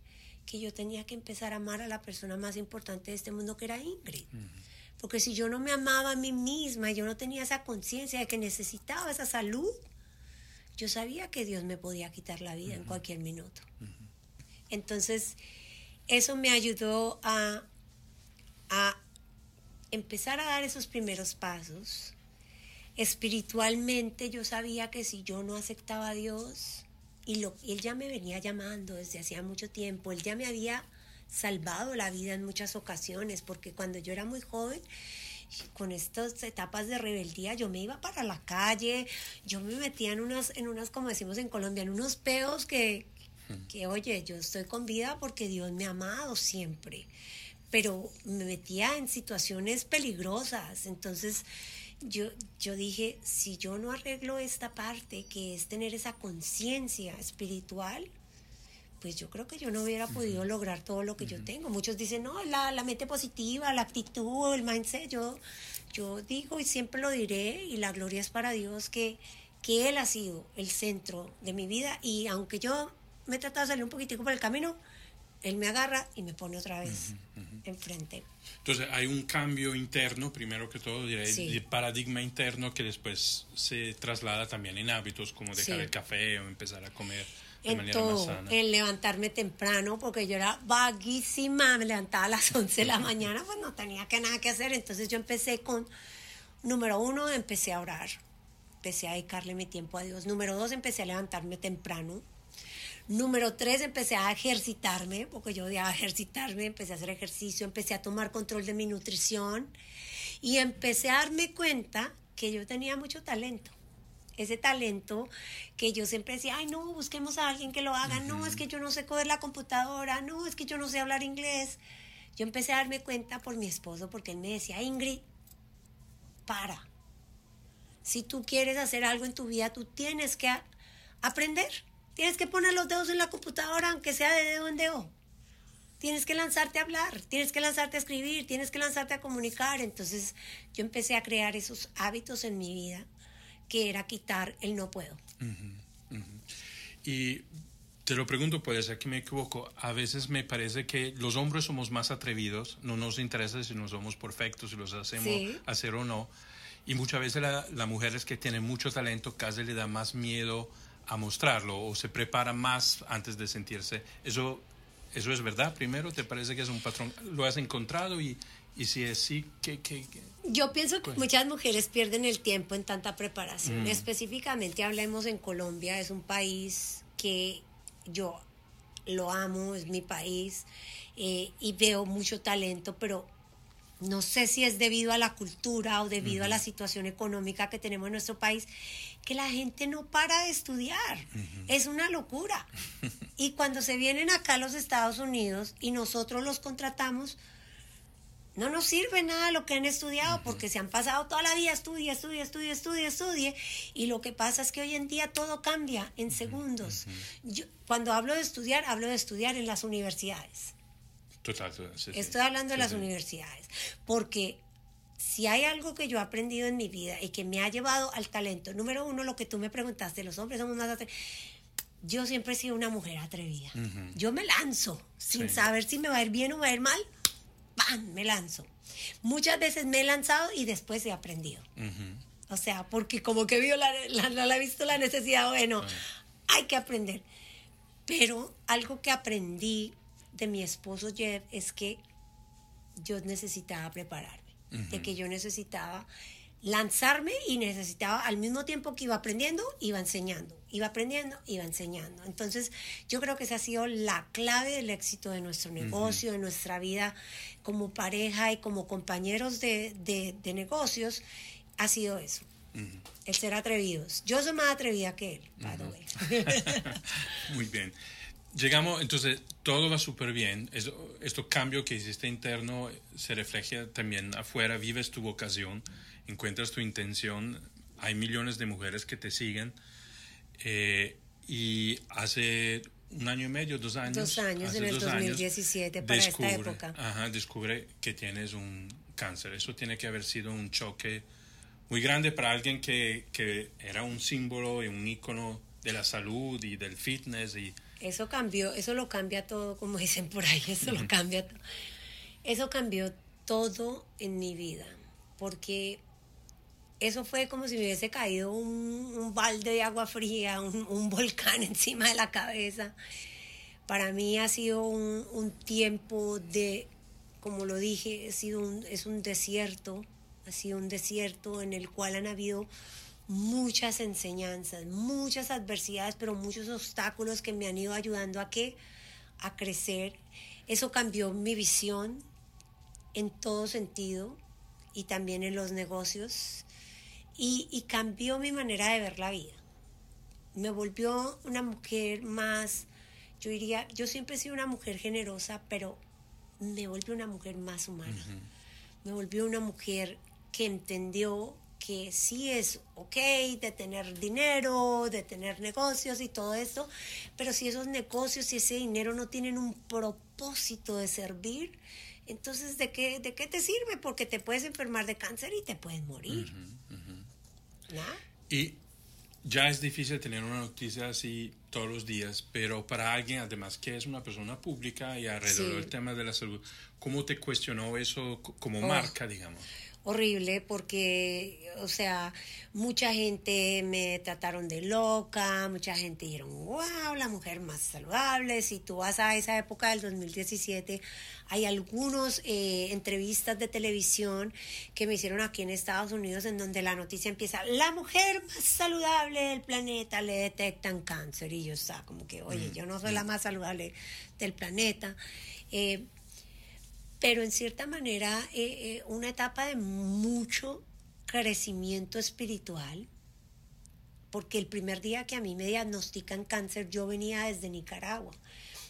que yo tenía que empezar a amar a la persona más importante de este mundo que era Ingrid. Porque si yo no me amaba a mí misma, yo no tenía esa conciencia de que necesitaba esa salud, yo sabía que Dios me podía quitar la vida en cualquier minuto. Entonces, eso me ayudó a, a empezar a dar esos primeros pasos. Espiritualmente yo sabía que si yo no aceptaba a Dios, y, lo, él ya me venía llamando desde hacía mucho tiempo, él ya me había salvado la vida en muchas ocasiones, porque cuando yo era muy joven, con estas etapas de rebeldía, yo me iba para la calle, yo me metía en unas, en unas como decimos en Colombia, en unos peos que, que, oye, yo estoy con vida porque Dios me ha amado siempre, pero me metía en situaciones peligrosas, entonces yo, yo dije, si yo no arreglo esta parte, que es tener esa conciencia espiritual, pues yo creo que yo no hubiera podido lograr todo lo que yo tengo. Muchos dicen, no, la, la mente positiva, la actitud, el mindset. Yo, yo digo y siempre lo diré, y la gloria es para Dios, que, que Él ha sido el centro de mi vida. Y aunque yo me he tratado de salir un poquitico por el camino, Él me agarra y me pone otra vez enfrente. Entonces hay un cambio interno, primero que todo, diré, de paradigma interno que después se traslada también en hábitos como dejar el café o empezar a comer en todo. En levantarme temprano, porque yo era vaguísima, me levantaba a las *laughs* 11 de la mañana, pues no tenía que nada que hacer. Entonces yo empecé con, número uno, empecé a orar, empecé a dedicarle mi tiempo a Dios. Número dos, empecé a levantarme temprano Número tres, empecé a ejercitarme, porque yo odiaba ejercitarme, empecé a hacer ejercicio, empecé a tomar control de mi nutrición y empecé a darme cuenta que yo tenía mucho talento. Ese talento que yo siempre decía, ay, no, busquemos a alguien que lo haga, no, es que yo no sé coger la computadora, no, es que yo no sé hablar inglés. Yo empecé a darme cuenta por mi esposo, porque él me decía, Ingrid, para. Si tú quieres hacer algo en tu vida, tú tienes que aprender. Tienes que poner los dedos en la computadora, aunque sea de dedo en dedo. Tienes que lanzarte a hablar, tienes que lanzarte a escribir, tienes que lanzarte a comunicar. Entonces yo empecé a crear esos hábitos en mi vida, que era quitar el no puedo. Y te lo pregunto, puede ser que me equivoco. A veces me parece que los hombres somos más atrevidos, no nos interesa si no somos perfectos, si los hacemos hacer o no. Y muchas veces la, la mujer es que tiene mucho talento, casi le da más miedo a mostrarlo o se prepara más antes de sentirse. ¿Eso, eso es verdad primero? ¿Te parece que es un patrón? ¿Lo has encontrado? Y, y si es sí, ¿qué? qué, Yo pienso que pues muchas mujeres pierden el tiempo en tanta preparación. Mm. Específicamente hablemos en Colombia, es un país que yo lo amo, es mi país eh, y veo mucho talento, pero no sé si es debido a la cultura o debido a la situación económica que tenemos en nuestro país, que la gente no para de estudiar. Es una locura. *laughs* Y cuando se vienen acá a los Estados Unidos y nosotros los contratamos, no nos sirve nada lo que han estudiado porque se han pasado toda la vida estudia, estudia, estudia, estudia, estudia. Y lo que pasa es que hoy en día todo cambia en segundos. Yo, cuando hablo de estudiar, hablo de estudiar en las universidades. Total, Estoy hablando de las universidades. Porque si hay algo que yo he aprendido en mi vida y que me ha llevado al talento, número uno, lo que tú me preguntaste, los hombres somos más atrevidos. Yo siempre he sido una mujer atrevida. Yo me lanzo sin saber si me va a ir bien o va a ir mal. ¡Pam! Me lanzo. Muchas veces me he lanzado y después he aprendido. O sea, porque como que vio la, la visto la necesidad, bueno, hay que aprender. Pero algo que aprendí de mi esposo Jeff es que yo necesitaba prepararme, de que yo necesitaba lanzarme y necesitaba al mismo tiempo que iba aprendiendo, iba enseñando, iba aprendiendo, iba enseñando. Entonces yo creo que esa ha sido la clave del éxito de nuestro negocio, de nuestra vida como pareja y como compañeros de, de, negocios, ha sido eso. El ser atrevidos. Yo soy más atrevida que él, by the way. *laughs* Muy bien. Llegamos, entonces todo va súper bien. Esto, cambio que hiciste interno se refleja también afuera. Vives tu vocación, encuentras tu intención. Hay millones de mujeres que te siguen. Eh, y hace un año y medio, dos años. Dos años, en el 2017, para esta época. Ajá, descubre que tienes un cáncer. Eso tiene que haber sido un choque muy grande para alguien que, que era un símbolo y un ícono de la salud y del fitness y eso cambió, eso lo cambia todo, como *laughs* dicen por ahí, eso lo cambia todo. Eso cambió todo en mi vida, porque eso fue como si me hubiese caído un, balde de agua fría, un, *laughs* volcán encima de la cabeza. Para mí ha sido un, tiempo de, como lo dije, ha sido un, es un desierto, ha sido un desierto en el cual han habido muchas enseñanzas, muchas adversidades, pero muchos obstáculos que me han ido ayudando a a crecer. Eso cambió mi visión en todo sentido y también en los negocios y, y cambió mi manera de ver la vida. Me volvió una mujer más, yo diría, yo siempre he sido una mujer generosa, pero me volvió una mujer más humana. Me volvió una mujer que entendió que sí es ok de tener dinero, de tener negocios y todo eso, pero si esos negocios y ese dinero no tienen un propósito de servir, entonces ¿de qué, de qué te sirve? Porque te puedes enfermar de cáncer y te puedes morir. Y ya es difícil tener una noticia así todos los días, pero para alguien, además que es una persona pública y alrededor del tema de la salud, ¿cómo te cuestionó eso como oh. marca, digamos? Horrible porque, o sea, mucha gente me trataron de loca, mucha gente dijeron, wow, la mujer más saludable. Si tú vas a esa época del 2017, hay algunas eh, entrevistas de televisión que me hicieron aquí en Estados Unidos en donde la noticia empieza, la mujer más saludable del planeta le detectan cáncer. Y yo estaba como que, oye, mm, yo no soy la mm. más saludable del planeta. Eh, pero en cierta manera eh, eh, una etapa de mucho crecimiento espiritual, porque el primer día que a mí me diagnostican cáncer yo venía desde Nicaragua.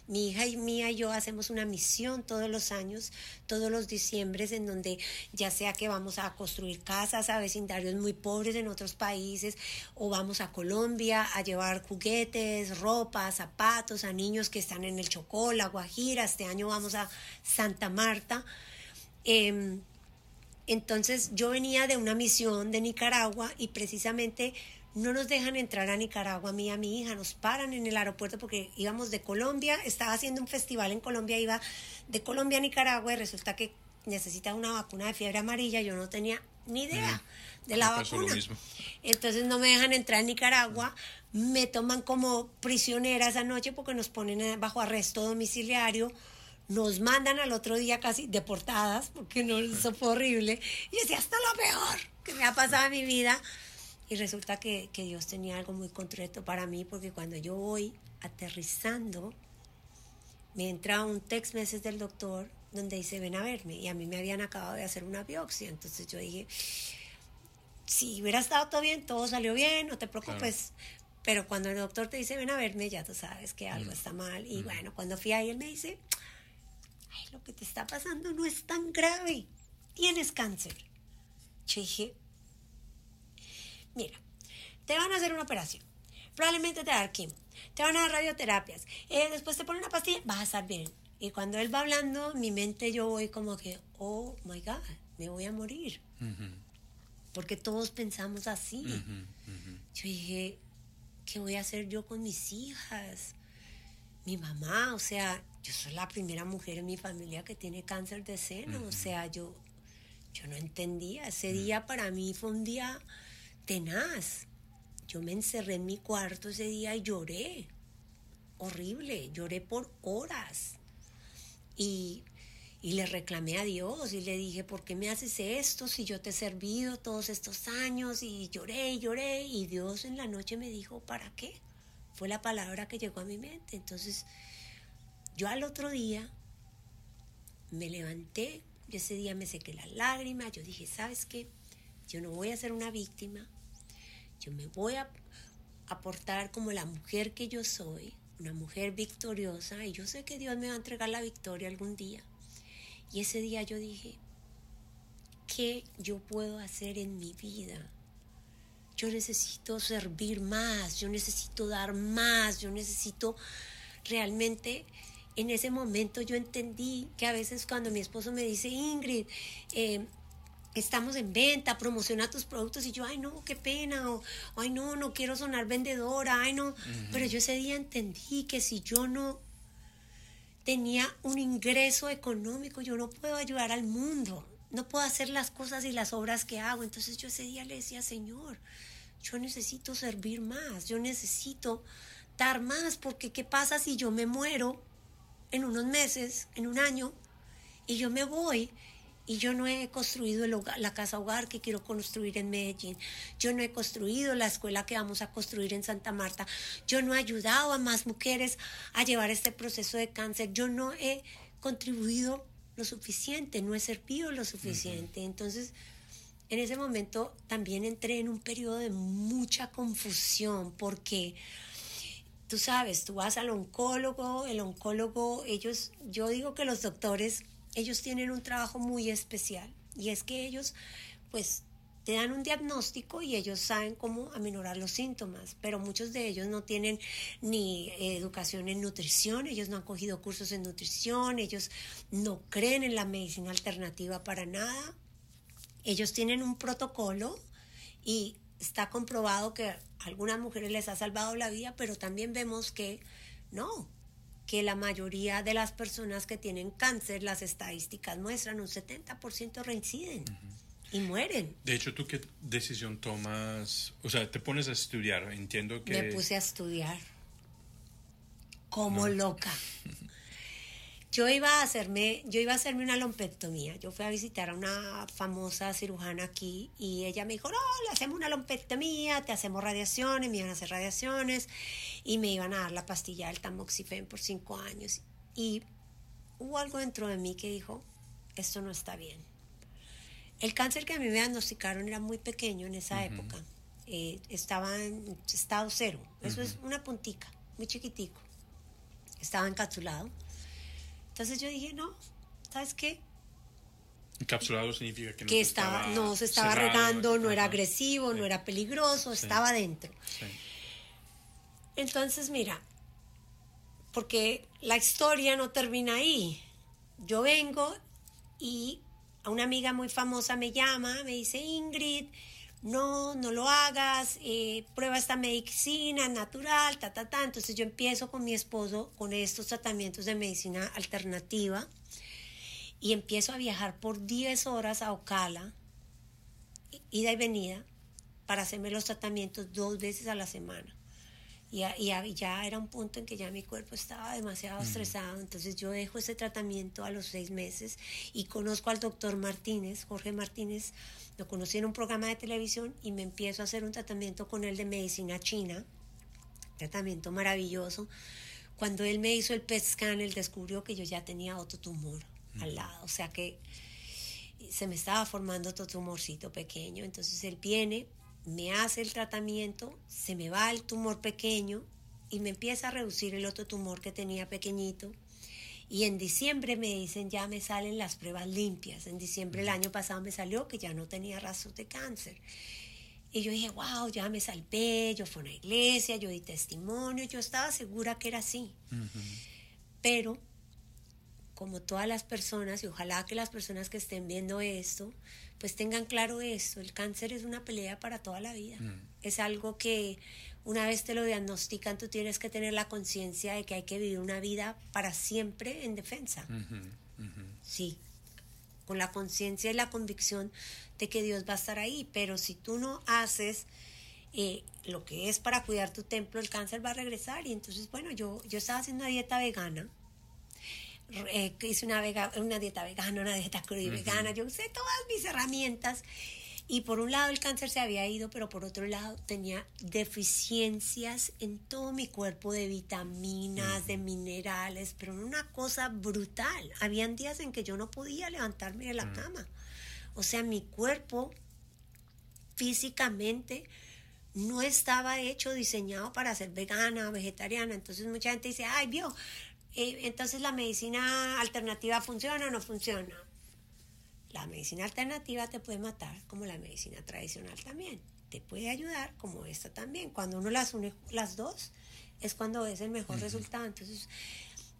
Mi hija y mía y yo hacemos una misión todos los años, todos los diciembres, en donde ya sea que vamos a construir casas a vecindarios muy pobres en otros países, o vamos a Colombia a llevar juguetes, ropa, zapatos a niños que están en el Chocó, La Guajira. Este año vamos a Santa Marta. Em, entonces yo venía de una misión de Nicaragua y precisamente no nos dejan entrar a Nicaragua, a mí y a mi hija, nos paran en el aeropuerto porque íbamos de Colombia, estaba haciendo un festival en Colombia, iba de Colombia a Nicaragua y resulta que necesita una vacuna de fiebre amarilla, yo no tenía ni idea de la vacuna. Entonces no me dejan entrar a Nicaragua, me toman como prisionera esa noche porque nos ponen bajo arresto domiciliario, nos mandan al otro día casi deportadas, porque no, eso fue horrible, y decía, hasta lo peor que me ha pasado en mi vida. Y resulta que, Dios tenía algo muy concreto para mí, porque cuando yo voy aterrizando, me entra un text message del doctor donde dice, ven a verme. Y a mí me habían acabado de hacer una biopsia. Entonces yo dije, si hubiera estado todo bien, todo salió bien, no te preocupes. Pero cuando el doctor te dice, ven a verme, ya tú sabes que algo mm. está mal. Y mm. bueno, cuando fui ahí, él me dice, ay, lo que te está pasando no es tan grave. Tienes cáncer. Yo dije, Mira, te van a hacer una operación. Probablemente te va a dar quimio. Te van a dar radioterapias. Eh, después te ponen una pastilla, vas a estar bien. Y cuando él va hablando, mi mente yo voy como que, oh my God, me voy a morir. Porque todos pensamos así. Yo dije, ¿qué voy a hacer yo con mis hijas? Mi mamá, o sea, yo soy la primera mujer en mi familia que tiene cáncer de seno, o sea, yo, yo no entendía. Ese día para mí fue un día tenaz. Yo me encerré en mi cuarto ese día y lloré. Horrible, lloré por horas. Y, y le reclamé a Dios y le dije, ¿por qué me haces esto si yo te he servido todos estos años? Y lloré lloré y Dios en la noche me dijo, ¿para qué? Fue la palabra que llegó a mi mente. Entonces, yo al otro día me levanté, yo ese día me sequé las lágrimas, yo dije, ¿sabes qué? Yo no voy a ser una víctima, yo me voy a aportar como la mujer que yo soy, una mujer victoriosa, y yo sé que Dios me va a entregar la victoria algún día. Y ese día yo dije, ¿qué yo puedo hacer en mi vida? Yo necesito servir más, yo necesito dar más, yo necesito realmente en ese momento yo entendí que a veces cuando mi esposo me dice, Ingrid, eh, estamos en venta, promociona tus productos. Y yo, ay no, qué pena, o ay no, no quiero sonar vendedora, ay no, pero yo ese día entendí que si yo no tenía un ingreso económico, yo no puedo ayudar al mundo, no puedo hacer las cosas y las obras que hago, entonces yo ese día le decía, Señor, yo necesito servir más, yo necesito dar más, porque ¿qué pasa si yo me muero en unos meses, en un año, y yo me voy y yo no he construido la casa hogar que quiero construir en Medellín. Yo no he construido la escuela que vamos a construir en Santa Marta. Yo no he ayudado a más mujeres a llevar este proceso de cáncer. Yo no he contribuido lo suficiente, no he servido lo suficiente. Entonces, en ese momento también entré en un periodo de mucha confusión porque tú sabes, tú vas al oncólogo, el oncólogo, ellos, yo digo que los doctores ellos tienen un trabajo muy especial y es que ellos pues te dan un diagnóstico y ellos saben cómo aminorar los síntomas, pero muchos de ellos no tienen ni educación en nutrición, ellos no han cogido cursos en nutrición, ellos no creen en la medicina alternativa para nada. Ellos tienen un protocolo y está comprobado que a algunas mujeres les ha salvado la vida, pero también vemos que no, que la mayoría de las personas que tienen cáncer, las estadísticas muestran un 70% reinciden. Y mueren. De hecho, ¿tú qué decisión tomas? O sea, te pones a estudiar, entiendo que... Me puse a estudiar. Como loca. *laughs* Yo iba a hacerme, yo iba a hacerme una lompectomía. Yo fui a visitar a una famosa cirujana aquí y ella me dijo, no, le hacemos una lompectomía, te hacemos radiaciones, me iban a hacer radiaciones y me iban a dar la pastilla del tamoxifen por cinco años. Y hubo algo dentro de mí que dijo, esto no está bien. El cáncer que a mí me diagnosticaron era muy pequeño en esa época. Eh, estaba en estado cero. Eso es una puntica, muy chiquitico. Estaba encapsulado entonces yo dije, no, ¿sabes qué? Encapsulado significa que no, que estaba, no se estaba regando, no era agresivo, no era peligroso, estaba dentro. Entonces, mira, porque la historia no termina ahí. Yo vengo y a una amiga muy famosa me llama, me dice, Ingrid, no, no lo hagas, eh, prueba esta medicina natural, ta, ta, ta. Entonces yo empiezo con mi esposo con estos tratamientos de medicina alternativa y empiezo a viajar por 10 horas a Ocala, ida y venida, para hacerme los tratamientos dos veces a la semana. Y, ya era un punto en que ya mi cuerpo estaba demasiado estresado, entonces yo dejo ese tratamiento a los seis meses y conozco al doctor Martínez, Jorge Martínez, lo conocí en un programa de televisión y me empiezo a hacer un tratamiento con él de medicina china, tratamiento maravilloso. Cuando él me hizo el PET scan, él descubrió que yo ya tenía otro tumor al lado, o sea que se me estaba formando otro tumorcito pequeño, entonces él viene, me hace el tratamiento, se me va el tumor pequeño y me empieza a reducir el otro tumor que tenía pequeñito. Y en diciembre me dicen ya me salen las pruebas limpias. En diciembre el año pasado me salió que ya no tenía rastros de cáncer. Y yo dije, wow, ya me salvé, yo fui a una iglesia, yo di testimonio, yo estaba segura que era así. Pero como todas las personas, y ojalá que las personas que estén viendo esto, pues tengan claro esto, el cáncer es una pelea para toda la vida. Mm. Es algo que una vez te lo diagnostican, tú tienes que tener la conciencia de que hay que vivir una vida para siempre en defensa. Sí, con la conciencia y la convicción de que Dios va a estar ahí, pero si tú no haces eh, lo que es para cuidar tu templo, el cáncer va a regresar. Y entonces, bueno, yo, yo estaba haciendo una dieta vegana. Eh, hice una, vega- una dieta vegana, una dieta cruda y vegana, yo usé todas mis herramientas y por un lado el cáncer se había ido, pero por otro lado tenía deficiencias en todo mi cuerpo de vitaminas, de minerales, pero una cosa brutal. Habían días en que yo no podía levantarme de la cama. O sea, mi cuerpo físicamente no estaba hecho, diseñado para ser vegana, vegetariana. Entonces mucha gente dice, ay, vio, eh, entonces la medicina alternativa funciona o no funciona. La medicina alternativa te puede matar como la medicina tradicional también. Te puede ayudar como esta también. Cuando uno las une las dos es cuando es el mejor resultado. Entonces,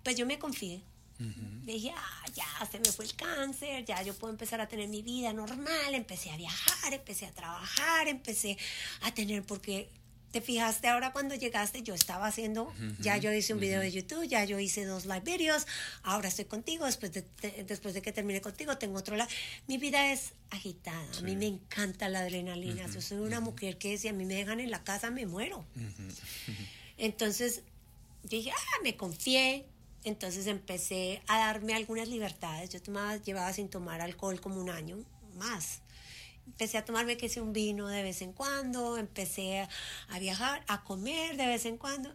pues yo me confié. Me dije, ah, ya se me fue el cáncer, ya yo puedo empezar a tener mi vida normal. Empecé a viajar, empecé a trabajar, empecé a tener, porque te fijaste ahora cuando llegaste, yo estaba haciendo, ya yo hice un video de YouTube, ya yo hice dos live videos, ahora estoy contigo, después de, te- después de que termine contigo, tengo otro live. Mi vida es agitada, a mí me encanta la adrenalina. Yo soy una mujer que si a mí me dejan en la casa, me muero. Entonces dije, ah, me confié. Entonces empecé a darme algunas libertades. Yo tomaba, llevaba sin tomar alcohol como un año más. Empecé a tomarme que sea un vino de vez en cuando, empecé a, viajar, a comer de vez en cuando.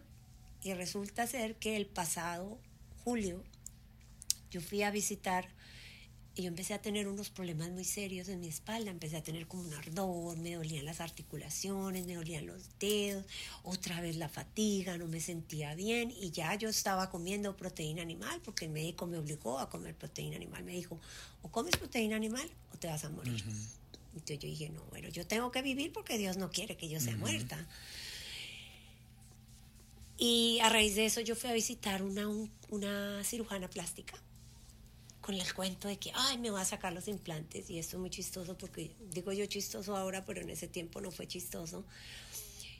Y resulta ser que el pasado julio yo fui a visitar y yo empecé a tener unos problemas muy serios en mi espalda, empecé a tener como un ardor, me dolían las articulaciones, me dolían los dedos, otra vez la fatiga, no me sentía bien y ya yo estaba comiendo proteína animal porque el médico me obligó a comer proteína animal, me dijo, o comes proteína animal o te vas a morir. Entonces yo dije, no, bueno, yo tengo que vivir porque Dios no quiere que yo sea muerta. Y a raíz de eso yo fui a visitar una, un- una cirujana plástica con el cuento de que, ay, me va a sacar los implantes. Y esto es muy chistoso porque digo yo chistoso ahora, pero en ese tiempo no fue chistoso.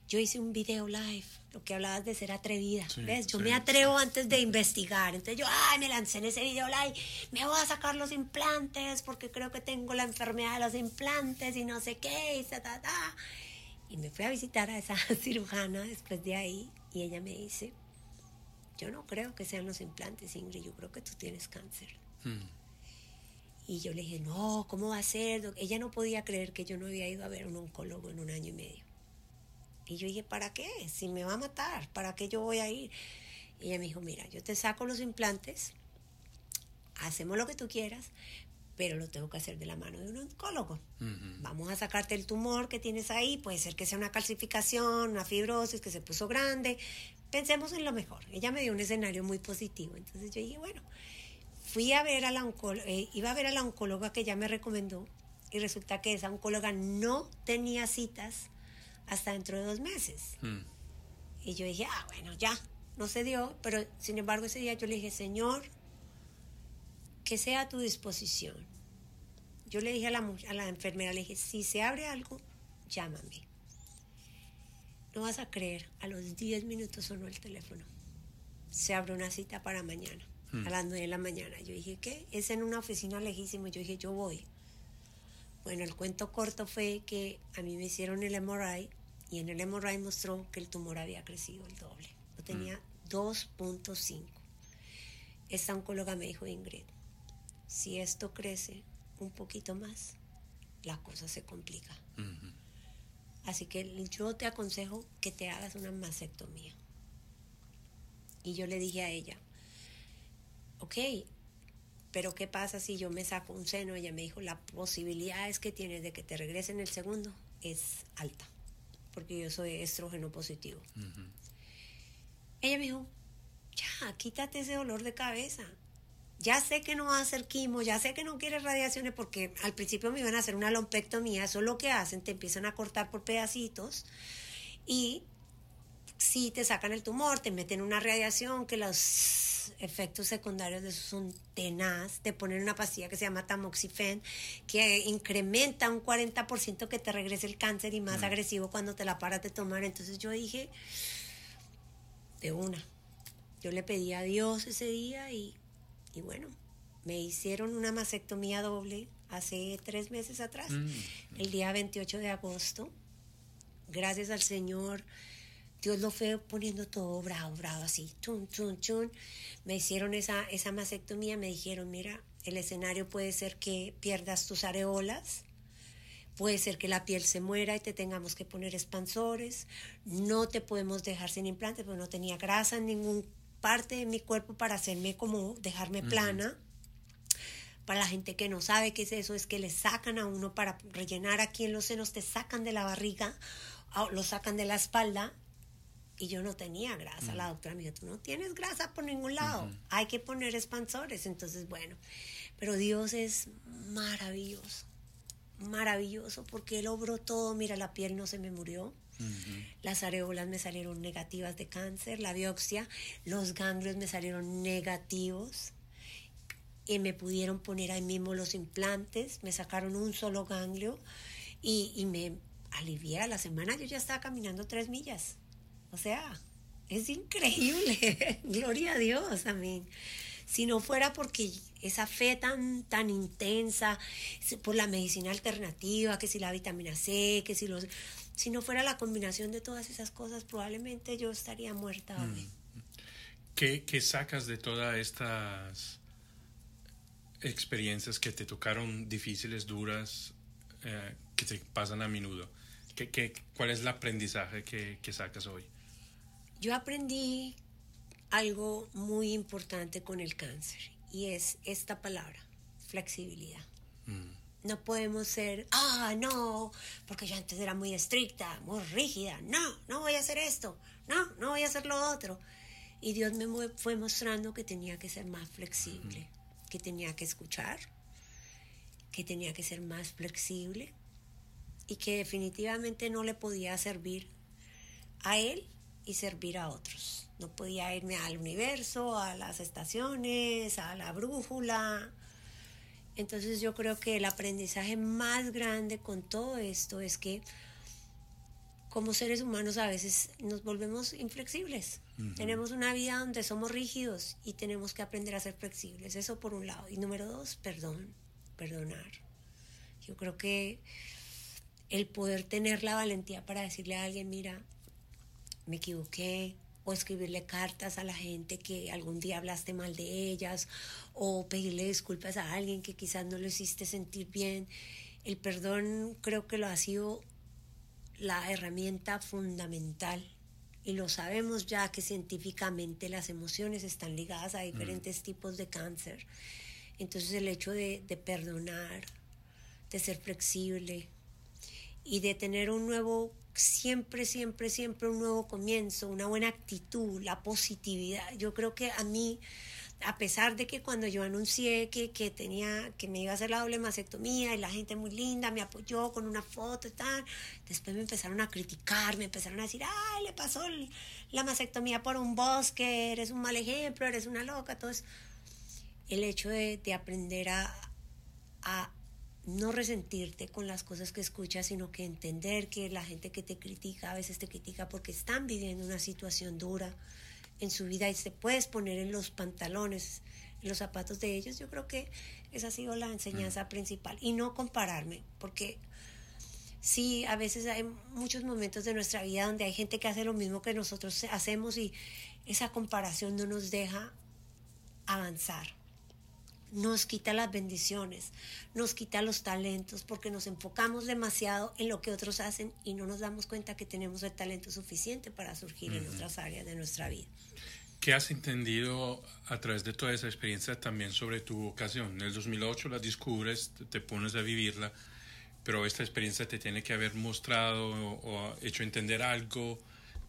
Yo hice un video live, lo que hablabas de ser atrevida. Sí, ¿Ves? Yo sí, me atrevo antes de investigar. Entonces yo, ay, me lancé en ese video live, me voy a sacar los implantes porque creo que tengo la enfermedad de los implantes y no sé qué, y ta, ta, ta. Y me fui a visitar a esa *laughs* cirujana después de ahí y ella me dice, yo no creo que sean los implantes, Ingrid, yo creo que tú tienes cáncer. Mm. Y yo le dije, no, ¿cómo va a ser? doc?" Ella no podía creer que yo no había ido a ver a un oncólogo en un año y medio. Y yo dije, ¿para qué? Si me va a matar, ¿para qué yo voy a ir? Y ella me dijo, mira, yo te saco los implantes, hacemos lo que tú quieras, pero lo tengo que hacer de la mano de un oncólogo. Vamos a sacarte el tumor que tienes ahí, puede ser que sea una calcificación, una fibrosis que se puso grande. Pensemos en lo mejor. Ella me dio un escenario muy positivo. Entonces yo dije, bueno, fui a ver a la oncóloga, iba a ver a la oncóloga que ella me recomendó y resulta que esa oncóloga no tenía citas hasta dentro de dos meses. Mm. Y yo dije, ah, bueno, ya, no se dio, pero sin embargo ese día yo le dije, Señor, que sea a tu disposición. Yo le dije a la, a la enfermera, le dije, si se abre algo, llámame. No vas a creer, a los 10 minutos sonó el teléfono. Se abre una cita para mañana, a las 9 de la mañana. Yo dije, ¿qué? Es en una oficina lejísima. Yo dije, yo voy. Bueno, el cuento corto fue que a mí me hicieron el MRI y en el MRI mostró que el tumor había crecido el doble. Yo tenía 2.5. Esta oncóloga me dijo, Ingrid, si esto crece un poquito más, la cosa se complica. Así que yo te aconsejo que te hagas una mastectomía. Y yo le dije a ella, ok, pero ¿qué pasa si yo me saco un seno? Ella me dijo, la posibilidad es que tienes de que te regresen el segundo es alta, porque yo soy estrógeno positivo. Ella me dijo, ya, quítate ese dolor de cabeza. Ya sé que no vas a hacer quimo, ya sé que no quieres radiaciones porque al principio me iban a hacer una lompectomía, eso es lo que hacen, te empiezan a cortar por pedacitos y si te sacan el tumor, te meten una radiación que los los efectos secundarios de eso son tenaz. Te ponen una pastilla que se llama tamoxifen, que incrementa un 40% que te regrese el cáncer y más Mm. agresivo cuando te la paras de tomar. Entonces yo dije, de una. Yo le pedí a Dios ese día y, y bueno, me hicieron una mastectomía doble hace tres meses atrás, Mm. el día 28 de agosto. Gracias al Señor, Dios lo fue poniendo todo bravo, bravo, así, chun, chun, chun. Me hicieron esa, esa mastectomía, me dijeron, mira, el escenario puede ser que pierdas tus areolas, Puede ser que la piel se muera y te tengamos que poner expansores. No te podemos dejar sin implantes, porque no tenía grasa en ningún parte de mi cuerpo para hacerme como dejarme plana. Para la gente que no sabe qué es eso, es que le sacan a uno para rellenar aquí en los senos, te sacan de la barriga, lo sacan de la espalda. Y yo no tenía grasa. La doctora me dijo, tú no tienes grasa por ningún lado. Hay que poner expansores. Entonces, bueno, pero Dios es maravilloso maravilloso porque él obró todo. Mira, la piel no se me murió. Las areolas me salieron negativas de cáncer, la biopsia, los ganglios me salieron negativos y me pudieron poner ahí mismo los implantes, me sacaron un solo ganglio y, y me alivié a la semana, yo ya estaba caminando tres millas. O sea, es increíble, *laughs* gloria a Dios, amén. Si no fuera porque esa fe tan, tan intensa, por la medicina alternativa, que si la vitamina C, que si los... Si no fuera la combinación de todas esas cosas, probablemente yo estaría muerta hoy. ¿Qué, qué sacas de todas estas experiencias que te tocaron difíciles, duras, eh, que te pasan a menudo? ¿Qué, qué, cuál es el aprendizaje que, que sacas hoy? Yo aprendí algo muy importante con el cáncer y es esta palabra, flexibilidad. No podemos ser, ah, no, porque yo antes era muy estricta, muy rígida, no, no voy a hacer esto, no, no voy a hacer lo otro. Y Dios me fue mostrando que tenía que ser más flexible, que tenía que escuchar, que tenía que ser más flexible y que definitivamente no le podía servir a él y servir a otros. No podía irme al universo, a las estaciones, a la brújula. Entonces yo creo que el aprendizaje más grande con todo esto es que como seres humanos a veces nos volvemos inflexibles. Tenemos una vida donde somos rígidos y tenemos que aprender a ser flexibles. Eso por un lado. Y número dos, perdón, perdonar. Yo creo que el poder tener la valentía para decirle a alguien, mira, me equivoqué, o escribirle cartas a la gente que algún día hablaste mal de ellas, o pedirle disculpas a alguien que quizás no lo hiciste sentir bien. El perdón creo que lo ha sido la herramienta fundamental y lo sabemos ya que científicamente las emociones están ligadas a diferentes tipos de cáncer. Entonces el hecho de, de perdonar, de ser flexible, y de tener un nuevo, siempre, siempre, siempre un nuevo comienzo, una buena actitud, la positividad. Yo creo que a mí, a pesar de que cuando yo anuncié que, que tenía, que me iba a hacer la doble mastectomía y la gente muy linda me apoyó con una foto y tal, después me empezaron a criticar, me empezaron a decir, ay, le pasó la mastectomía por un bosque, eres un mal ejemplo, eres una loca, eso. El hecho de, de aprender a, a no resentirte con las cosas que escuchas, sino que entender que la gente que te critica a veces te critica porque están viviendo una situación dura en su vida y te puedes poner en los pantalones, en los zapatos de ellos. Yo creo que esa ha sido la enseñanza principal. Y no compararme, porque sí, a veces hay muchos momentos de nuestra vida donde hay gente que hace lo mismo que nosotros hacemos y esa comparación no nos deja avanzar nos quita las bendiciones, nos quita los talentos, porque nos enfocamos demasiado en lo que otros hacen y no nos damos cuenta que tenemos el talento suficiente para surgir en otras áreas de nuestra vida. ¿Qué has entendido a través de toda esa experiencia también sobre tu vocación? En el 2008 la descubres, te- te pones a vivirla, pero esta experiencia te tiene que haber mostrado o, o hecho entender algo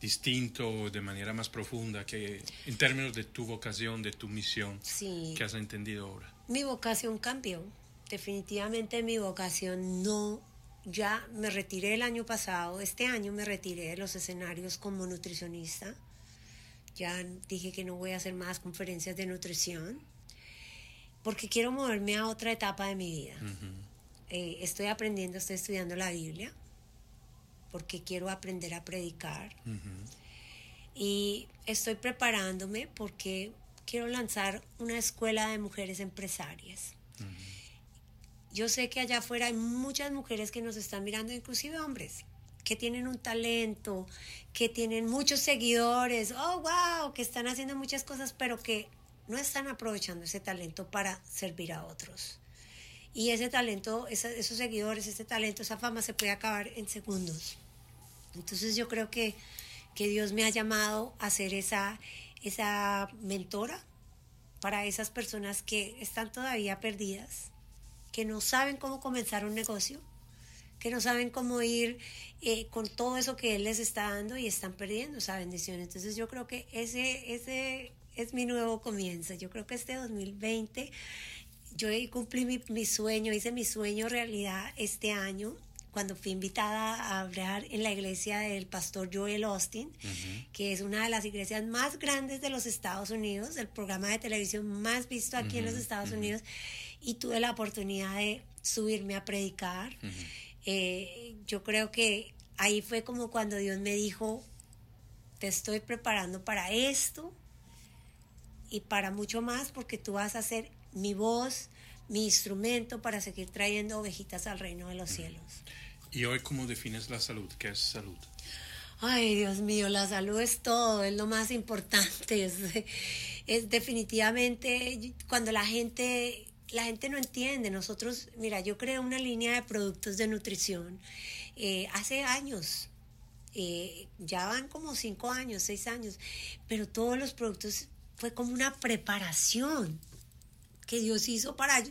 distinto de manera más profunda que en términos de tu vocación, de tu misión, Sí. que has entendido ahora. Mi vocación cambió. Definitivamente mi vocación no. Ya me retiré el año pasado, este año me retiré de los escenarios como nutricionista. ya dije que no voy a hacer más conferencias de nutrición, porque quiero moverme a otra etapa de mi vida. Eh, estoy aprendiendo, estoy estudiando la Biblia, porque quiero aprender a predicar. Y estoy preparándome porque quiero lanzar una escuela de mujeres empresarias. Yo sé que allá afuera hay muchas mujeres que nos están mirando, inclusive hombres, que tienen un talento, que tienen muchos seguidores, oh, wow, que están haciendo muchas cosas, pero que no están aprovechando ese talento para servir a otros. Y ese talento, esos seguidores, ese talento, esa fama se puede acabar en segundos. Entonces yo creo que, que Dios me ha llamado a ser esa, esa mentora para esas personas que están todavía perdidas, que no saben cómo comenzar un negocio, que no saben cómo ir eh, con todo eso que Él les está dando y están perdiendo esa bendición. Entonces yo creo que ese, ese es mi nuevo comienzo. Yo creo que este 2020 yo cumplí mi, mi sueño, hice mi sueño realidad este año cuando fui invitada a hablar en la iglesia del pastor Joel Austin, que es una de las iglesias más grandes de los Estados Unidos, el programa de televisión más visto aquí en los Estados Unidos, y tuve la oportunidad de subirme a predicar. Eh, yo creo que ahí fue como cuando Dios me dijo, te estoy preparando para esto y para mucho más, porque tú vas a ser mi voz, mi instrumento para seguir trayendo ovejitas al reino de los cielos. ¿Y hoy cómo defines la salud? ¿Qué es salud? Ay, Dios mío, la salud es todo, es lo más importante. *laughs* Es, definitivamente cuando la gente, la gente no entiende. Nosotros, mira, yo creo una línea de productos de nutrición eh, hace años. Eh, ya van como cinco años, seis años, pero todos los productos fue como una preparación que Dios hizo para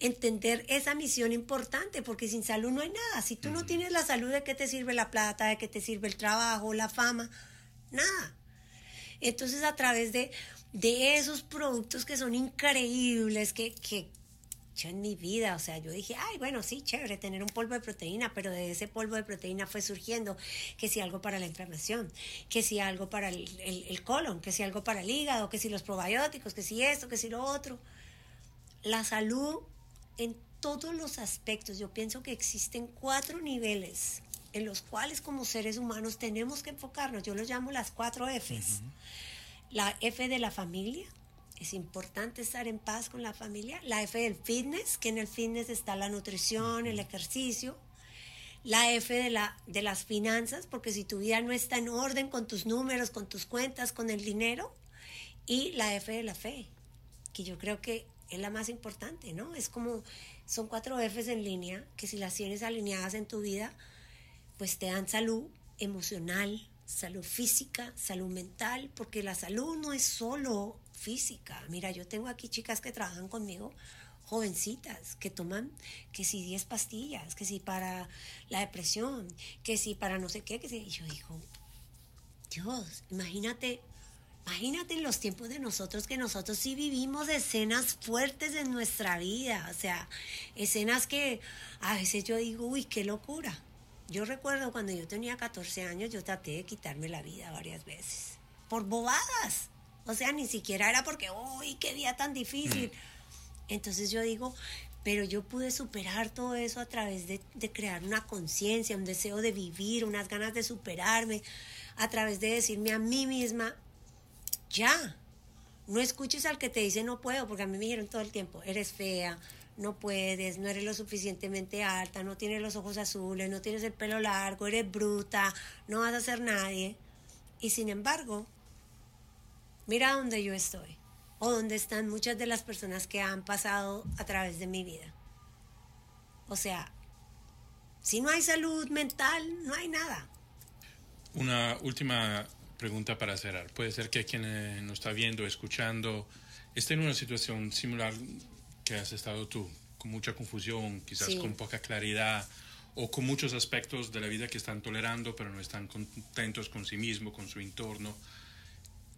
entender esa misión importante, porque sin salud no hay nada. Si tú no tienes la salud, ¿de qué te sirve la plata? ¿De qué te sirve el trabajo, la fama? Nada. Entonces, a través de, de esos productos que son increíbles, que, que yo en mi vida, o sea, yo dije, ay, bueno, sí, chévere tener un polvo de proteína, pero de ese polvo de proteína fue surgiendo que si algo para la inflamación, que si algo para el, el colon, que si algo para el hígado, que si los probióticos, que si esto, que si lo otro. La salud en todos los aspectos. Yo pienso que existen cuatro niveles en los cuales como seres humanos tenemos que enfocarnos. Yo los llamo las cuatro Fs. La F de la familia. Es importante estar en paz con la familia. La F del fitness, que en el fitness está la nutrición, el ejercicio. La F de, la, de las finanzas, porque si tu vida no está en orden con tus números, con tus cuentas, con el dinero. Y la F de la fe, que yo creo que es la más importante, ¿no? Es como, son cuatro Fs en línea, que si las tienes alineadas en tu vida, pues te dan salud emocional, salud física, salud mental, porque la salud no es solo física. Mira, yo tengo aquí chicas que trabajan conmigo, jovencitas, que toman que si 10 pastillas, que si para la depresión, que si para no sé qué, que si... Y yo digo, Dios, imagínate Imagínate en los tiempos de nosotros que nosotros sí vivimos escenas fuertes en nuestra vida, o sea, escenas que a veces yo digo, uy, qué locura. Yo recuerdo cuando yo tenía 14 años, yo traté de quitarme la vida varias veces, por bobadas. O sea, ni siquiera era porque, uy, qué día tan difícil. Mm. Entonces yo digo, pero yo pude superar todo eso a través de, de crear una conciencia, un deseo de vivir, unas ganas de superarme, a través de decirme a mí misma, ya. No escuches al que te dice no puedo, porque a mí me dijeron todo el tiempo, eres fea, no puedes, no eres lo suficientemente alta, no tienes los ojos azules, no tienes el pelo largo, eres bruta, no vas a ser nadie. Y sin embargo, mira dónde yo estoy, o dónde están muchas de las personas que han pasado a través de mi vida. O sea, si no hay salud mental, no hay nada. Una última pregunta para cerrar. Puede ser que quien eh, nos está viendo, escuchando, esté en una situación similar que has estado tú, con mucha confusión, quizás con poca claridad o con muchos aspectos de la vida que están tolerando, pero no están contentos con sí mismo, con su entorno.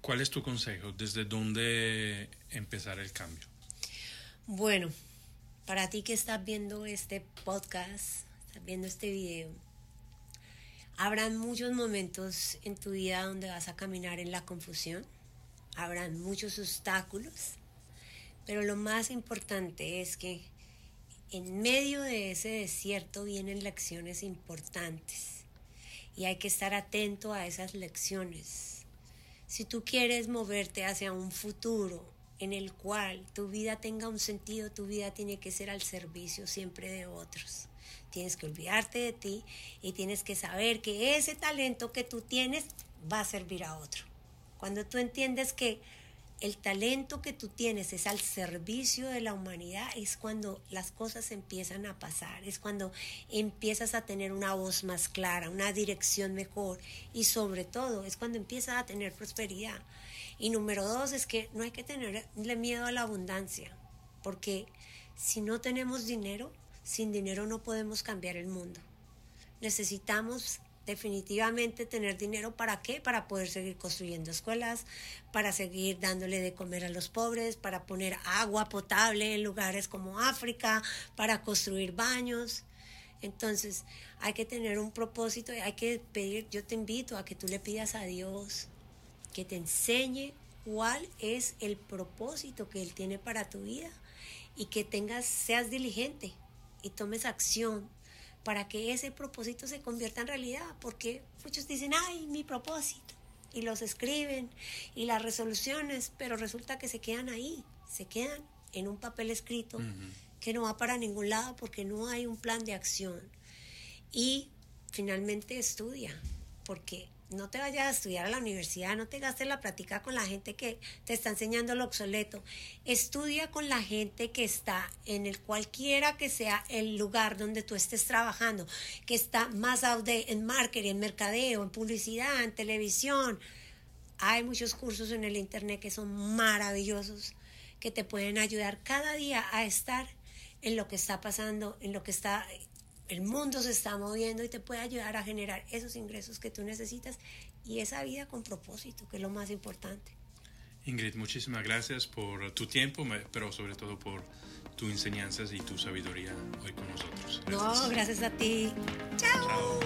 ¿Cuál es tu consejo? ¿Desde dónde empezar el cambio? Bueno, para ti que estás viendo este podcast, estás viendo este video, Habrán muchos momentos en tu vida donde vas a caminar en la confusión, habrán muchos obstáculos, pero lo más importante es que en medio de ese desierto vienen lecciones importantes y hay que estar atento a esas lecciones. Si tú quieres moverte hacia un futuro en el cual tu vida tenga un sentido, tu vida tiene que ser al servicio siempre de otros. Tienes que olvidarte de ti y tienes que saber que ese talento que tú tienes va a servir a otro. Cuando tú entiendes que el talento que tú tienes es al servicio de la humanidad, es cuando las cosas empiezan a pasar, es cuando empiezas a tener una voz más clara, una dirección mejor y sobre todo es cuando empiezas a tener prosperidad. Y número dos es que no hay que tenerle miedo a la abundancia, porque si no tenemos dinero, sin dinero no podemos cambiar el mundo. Necesitamos definitivamente tener dinero para qué? Para poder seguir construyendo escuelas, para seguir dándole de comer a los pobres, para poner agua potable en lugares como África, para construir baños. Entonces, hay que tener un propósito y hay que pedir, yo te invito a que tú le pidas a Dios que te enseñe cuál es el propósito que Él tiene para tu vida y que tengas, seas diligente y tomes acción para que ese propósito se convierta en realidad, porque muchos dicen, ay, mi propósito, y los escriben, y las resoluciones, pero resulta que se quedan ahí, se quedan en un papel escrito que no va para ningún lado porque no hay un plan de acción. Y finalmente estudia, porque no te vayas a estudiar a la universidad, no te gastes la práctica con la gente que te está enseñando lo obsoleto. Estudia con la gente que está en el cualquiera que sea el lugar donde tú estés trabajando, que está más out en marketing, en mercadeo, en publicidad, en televisión. Hay muchos cursos en el internet que son maravillosos, que te pueden ayudar cada día a estar en lo que está pasando, en lo que está el mundo se está moviendo y te puede ayudar a generar esos ingresos que tú necesitas y esa vida con propósito, que es lo más importante. Ingrid, muchísimas gracias por tu tiempo, pero sobre todo por tus enseñanzas y tu sabiduría hoy con nosotros. No, gracias a ti. Chao.